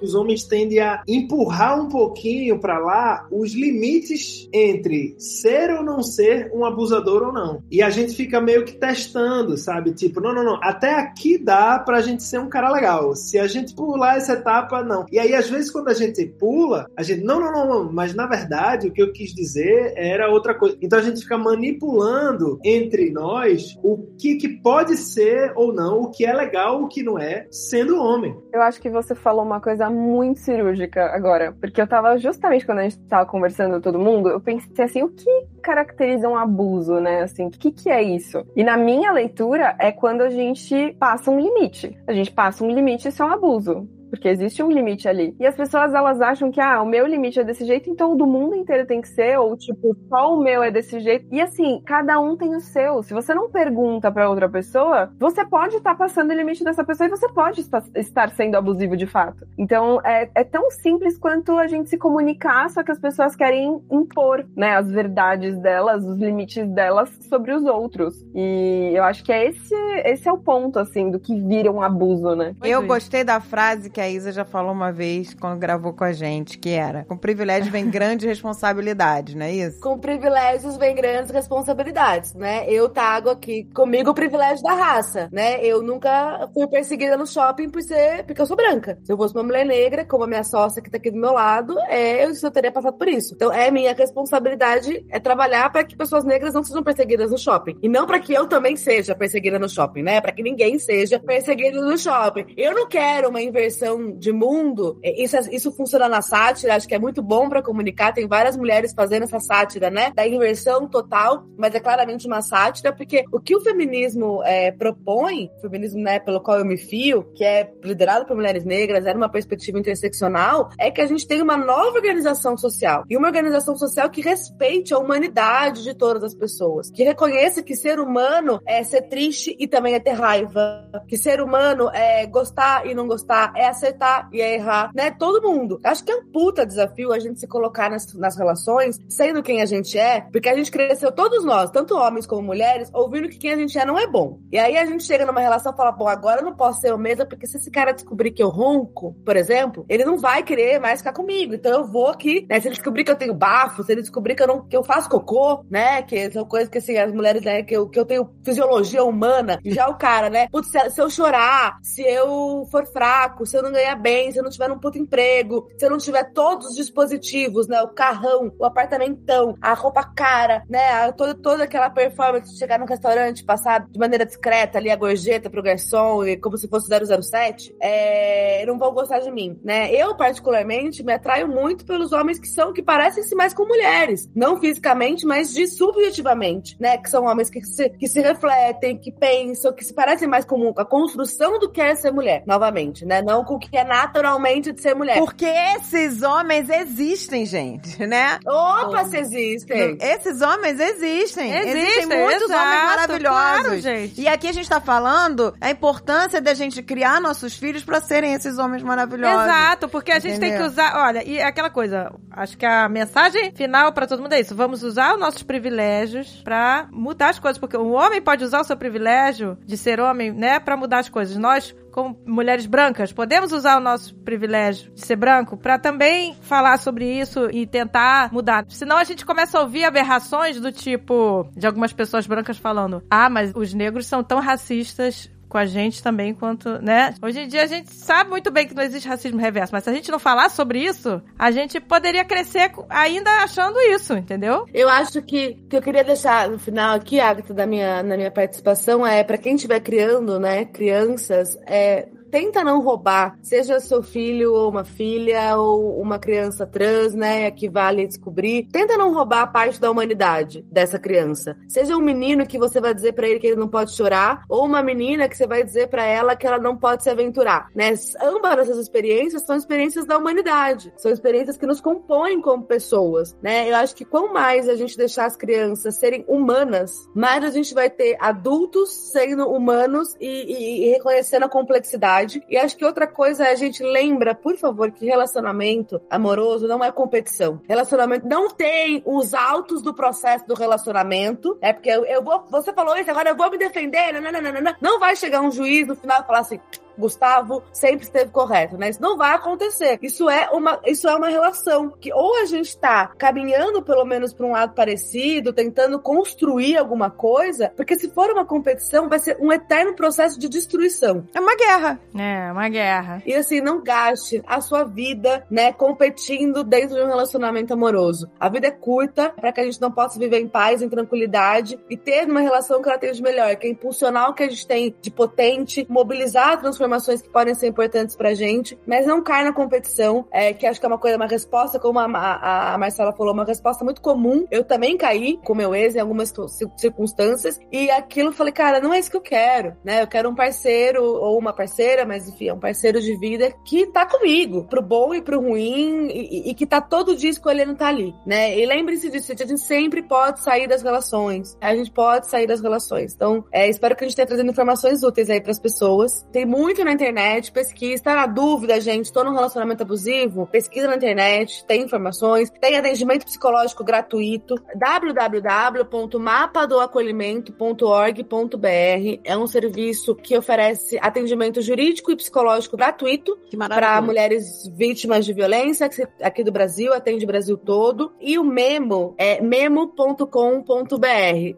os homens tendem a empurrar um pouquinho para lá os limites entre ser ou não ser um abusador ou não. E a gente fica meio que testando, sabe? Tipo, não, não, não, até aqui dá pra gente ser um cara legal. Se a gente pular essa etapa, não. E aí, às vezes, quando a gente pula, a gente, não, não, não, mas na verdade o que eu quis dizer era outra coisa. Então a gente fica manipulando entre nós o que, que pode ser ou não, o que é legal, o que não é, sendo homem. Eu acho que você falou uma coisa muito cirúrgica agora, porque eu tava justamente quando a gente tava conversando todo mundo, eu pensei assim, o que caracteriza um abuso, né? Assim, o que que é isso? E na minha leitura é quando a gente passa um limite. A gente passa um limite, isso é um abuso porque existe um limite ali. E as pessoas elas acham que ah, o meu limite é desse jeito, então o do mundo inteiro tem que ser, ou tipo, só o meu é desse jeito. E assim, cada um tem o seu. Se você não pergunta para outra pessoa, você pode estar tá passando o limite dessa pessoa e você pode estar sendo abusivo de fato. Então, é, é tão simples quanto a gente se comunicar, só que as pessoas querem impor, né, as verdades delas, os limites delas sobre os outros. E eu acho que é esse, esse é o ponto, assim, do que vira um abuso, né? Eu gostei da frase que a Isa já falou uma vez quando gravou com a gente, que era: com privilégio vem grande responsabilidade, não é isso? Com privilégios vem grandes responsabilidades, né? Eu trago aqui comigo o privilégio da raça, né? Eu nunca fui perseguida no shopping por ser, porque eu sou branca. Se eu fosse uma mulher negra, como a minha sócia que tá aqui do meu lado, é, eu, eu teria passado por isso. Então, é minha responsabilidade é trabalhar para que pessoas negras não sejam perseguidas no shopping. E não para que eu também seja perseguida no shopping, né? Para que ninguém seja perseguido no shopping. Eu não quero uma inversão de mundo. É, isso, isso funciona na sátira, acho que é muito bom para comunicar. Tem várias mulheres fazendo essa sátira, né? Da inversão total, mas é claramente uma sátira, porque o que o feminismo é, propõe, o feminismo né, pelo qual eu me fio, que é liderado por mulheres negras, era uma perspectiva interseccional, é que a gente tem uma nova organização social. E uma organização social que respeite a humanidade de todas as pessoas. Que reconheça que ser humano é ser triste e também é ter raiva. Que ser humano é gostar e não gostar, é acertar e é errar, né? Todo mundo. Acho que é um puta desafio a gente se colocar nas, nas relações, sendo quem a gente é, porque a gente cresceu, todos nós, tanto homens como mulheres, ouvindo que quem a gente é não é bom. E aí a gente chega numa relação e fala, bom, agora eu não posso ser eu mesma, porque se esse cara descobrir que eu ronco, por exemplo, ele não vai querer mais ficar comigo. Então eu vou aqui, né? Se ele descobrir que eu tenho bafo, se ele descobrir que eu, não, que eu faço cocô, né? Que são coisas que assim, as mulheres, né, que eu, que eu tenho fisiologia humana, já o cara, né? Putz, se eu chorar, se eu for fraco, se eu não ganhar bem, se eu não tiver um puto emprego, se eu não tiver todos os dispositivos, né? O carrão, o apartamentão, a roupa cara, né? A, toda, toda aquela performance de chegar num restaurante, passar de maneira discreta ali a gorjeta pro garçom, como se fosse 007, é, não vão gostar de mim, né? Eu, particularmente, me atraio muito pelos homens que são, que parecem-se mais com mulheres. Não fisicamente, mas de subjetivamente, né? Que são homens que se, que se refletem, que pensam, que se parecem mais com a construção do que é ser mulher, novamente, né? Não com o que é naturalmente de ser mulher. Porque esses homens existem, gente, né? Opa, se existem! Esses homens existem. Existem, existem muitos exato, homens maravilhosos. Claro, gente. E aqui a gente tá falando a importância da gente criar nossos filhos para serem esses homens maravilhosos. Exato, porque a gente tem que usar, olha, e aquela coisa, acho que a mensagem final para todo mundo é isso, vamos usar os nossos privilégios para mudar as coisas, porque o homem pode usar o seu privilégio de ser homem, né, para mudar as coisas. Nós como mulheres brancas, podemos usar o nosso privilégio de ser branco para também falar sobre isso e tentar mudar. Senão a gente começa a ouvir aberrações do tipo de algumas pessoas brancas falando: "Ah, mas os negros são tão racistas com a gente também quanto, né? Hoje em dia a gente sabe muito bem que não existe racismo reverso, mas se a gente não falar sobre isso, a gente poderia crescer ainda achando isso, entendeu? Eu acho que que eu queria deixar no final aqui, Agatha, da minha na minha participação é para quem estiver criando, né, crianças, é tenta não roubar, seja seu filho ou uma filha ou uma criança trans, né, que vale descobrir. Tenta não roubar a parte da humanidade dessa criança. Seja um menino que você vai dizer para ele que ele não pode chorar, ou uma menina que você vai dizer para ela que ela não pode se aventurar, né? Ambas essas experiências são experiências da humanidade, são experiências que nos compõem como pessoas, né? Eu acho que quanto mais a gente deixar as crianças serem humanas, mais a gente vai ter adultos sendo humanos e, e, e reconhecendo a complexidade verdade. E acho que outra coisa é a gente lembra, por favor, que relacionamento amoroso não é competição. Relacionamento não tem os altos do processo do relacionamento. É porque eu, eu vou. Você falou isso, agora eu vou me defender. Não, não, não, não, não. não vai chegar um juiz no final e falar assim Gustavo sempre esteve correto, né? Isso não vai acontecer. Isso é uma, isso é uma relação que ou a gente está caminhando pelo menos para um lado parecido, tentando construir alguma coisa, porque se for uma competição, vai ser um eterno processo de destruição. É uma guerra. É, uma guerra. E assim, não gaste a sua vida, né, competindo dentro de um relacionamento amoroso. A vida é curta para que a gente não possa viver em paz, em tranquilidade e ter uma relação que ela tenha de melhor, que é impulsionar o que a gente tem de potente, mobilizar a transformação informações que podem ser importantes pra gente, mas não cai na competição, é, que acho que é uma coisa, uma resposta, como a, a, a Marcela falou, uma resposta muito comum. Eu também caí com meu ex em algumas circunstâncias, e aquilo eu falei, cara, não é isso que eu quero, né? Eu quero um parceiro ou uma parceira, mas enfim, é um parceiro de vida que tá comigo, pro bom e pro ruim, e, e que tá todo dia escolhendo estar tá ali, né? E lembre-se disso, a gente sempre pode sair das relações, a gente pode sair das relações. Então, é, espero que a gente tenha trazendo informações úteis aí pras pessoas. Tem muito na internet, pesquisa, tá na dúvida, gente, tô num relacionamento abusivo, pesquisa na internet, tem informações, tem atendimento psicológico gratuito, www.mapadoacolhimento.org.br é um serviço que oferece atendimento jurídico e psicológico gratuito para mulheres vítimas de violência aqui do Brasil, atende o Brasil todo. E o Memo é memo.com.br,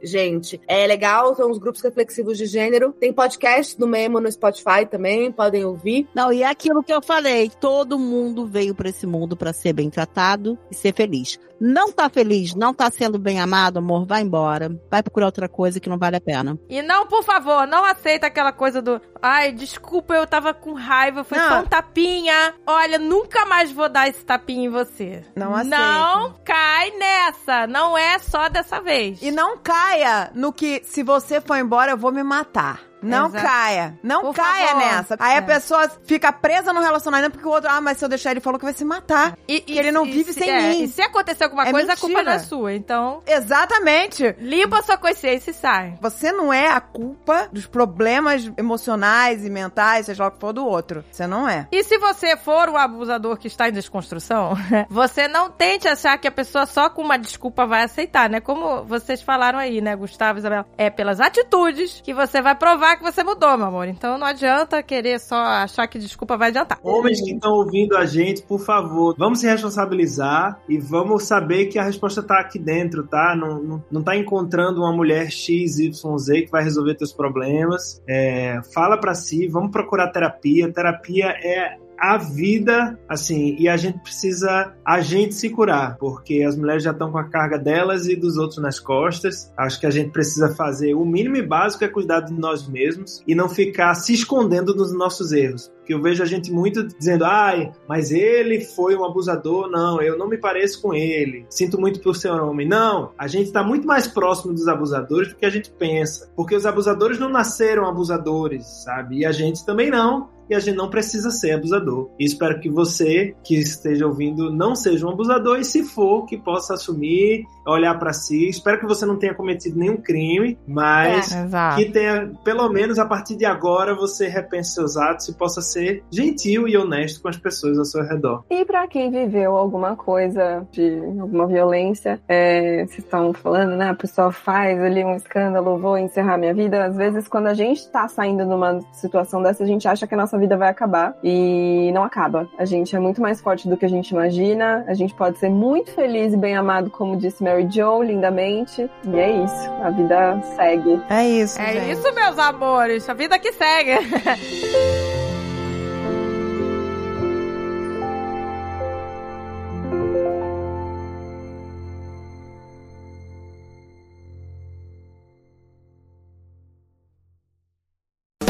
gente. É legal, são os grupos reflexivos de gênero. Tem podcast do Memo no Spotify também, podem ouvir. Não, e é aquilo que eu falei, todo mundo veio para esse mundo para ser bem tratado e ser feliz. Não tá feliz, não tá sendo bem amado, amor, vai embora. Vai procurar outra coisa que não vale a pena. E não, por favor, não aceita aquela coisa do, ai, desculpa, eu tava com raiva, foi não. só um tapinha. Olha, nunca mais vou dar esse tapinha em você. Não aceita. Não cai nessa, não é só dessa vez. E não caia no que se você for embora eu vou me matar. Não Exato. caia. Não Por caia favor. nessa. Aí é. a pessoa fica presa no relacionamento porque o outro, ah, mas se eu deixar ele falou que vai se matar. E, e ele não e vive se, sem é, mim. E se acontecer alguma é coisa, mentira. a culpa não é sua. Então. Exatamente. Limpa sua consciência e sai. Você não é a culpa dos problemas emocionais e mentais, seja lá o que for do outro. Você não é. E se você for o abusador que está em desconstrução, você não tente achar que a pessoa só com uma desculpa vai aceitar, né? Como vocês falaram aí, né, Gustavo e Isabel? É pelas atitudes que você vai provar que você mudou, meu amor. Então não adianta querer só achar que desculpa vai adiantar. Homens que estão ouvindo a gente, por favor, vamos se responsabilizar e vamos saber que a resposta tá aqui dentro, tá? Não, não, não tá encontrando uma mulher X, Y, Z que vai resolver teus problemas. É, fala para si, vamos procurar terapia. Terapia é a vida, assim, e a gente precisa a gente se curar, porque as mulheres já estão com a carga delas e dos outros nas costas. Acho que a gente precisa fazer o mínimo e básico é cuidar de nós mesmos e não ficar se escondendo dos nossos erros. Porque eu vejo a gente muito dizendo, ai, mas ele foi um abusador. Não, eu não me pareço com ele. Sinto muito por ser homem. Não, a gente está muito mais próximo dos abusadores do que a gente pensa. Porque os abusadores não nasceram abusadores, sabe? E a gente também não e a gente não precisa ser abusador. E espero que você que esteja ouvindo não seja um abusador e se for, que possa assumir, olhar para si. Espero que você não tenha cometido nenhum crime, mas é, que tenha, pelo menos a partir de agora, você repense seus atos e possa ser gentil e honesto com as pessoas ao seu redor. E para quem viveu alguma coisa de alguma violência, é, vocês estão falando, né? A pessoa faz ali um escândalo, vou encerrar minha vida. Às vezes, quando a gente tá saindo numa situação dessa, a gente acha que a nossa vida vai acabar. E não acaba. A gente é muito mais forte do que a gente imagina. A gente pode ser muito feliz e bem amado, como disse Mary Jo, lindamente. E é isso. A vida segue. É isso. É gente. isso, meus amores. A vida que segue.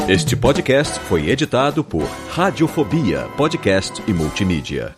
Este podcast foi editado por Radiofobia, podcast e multimídia.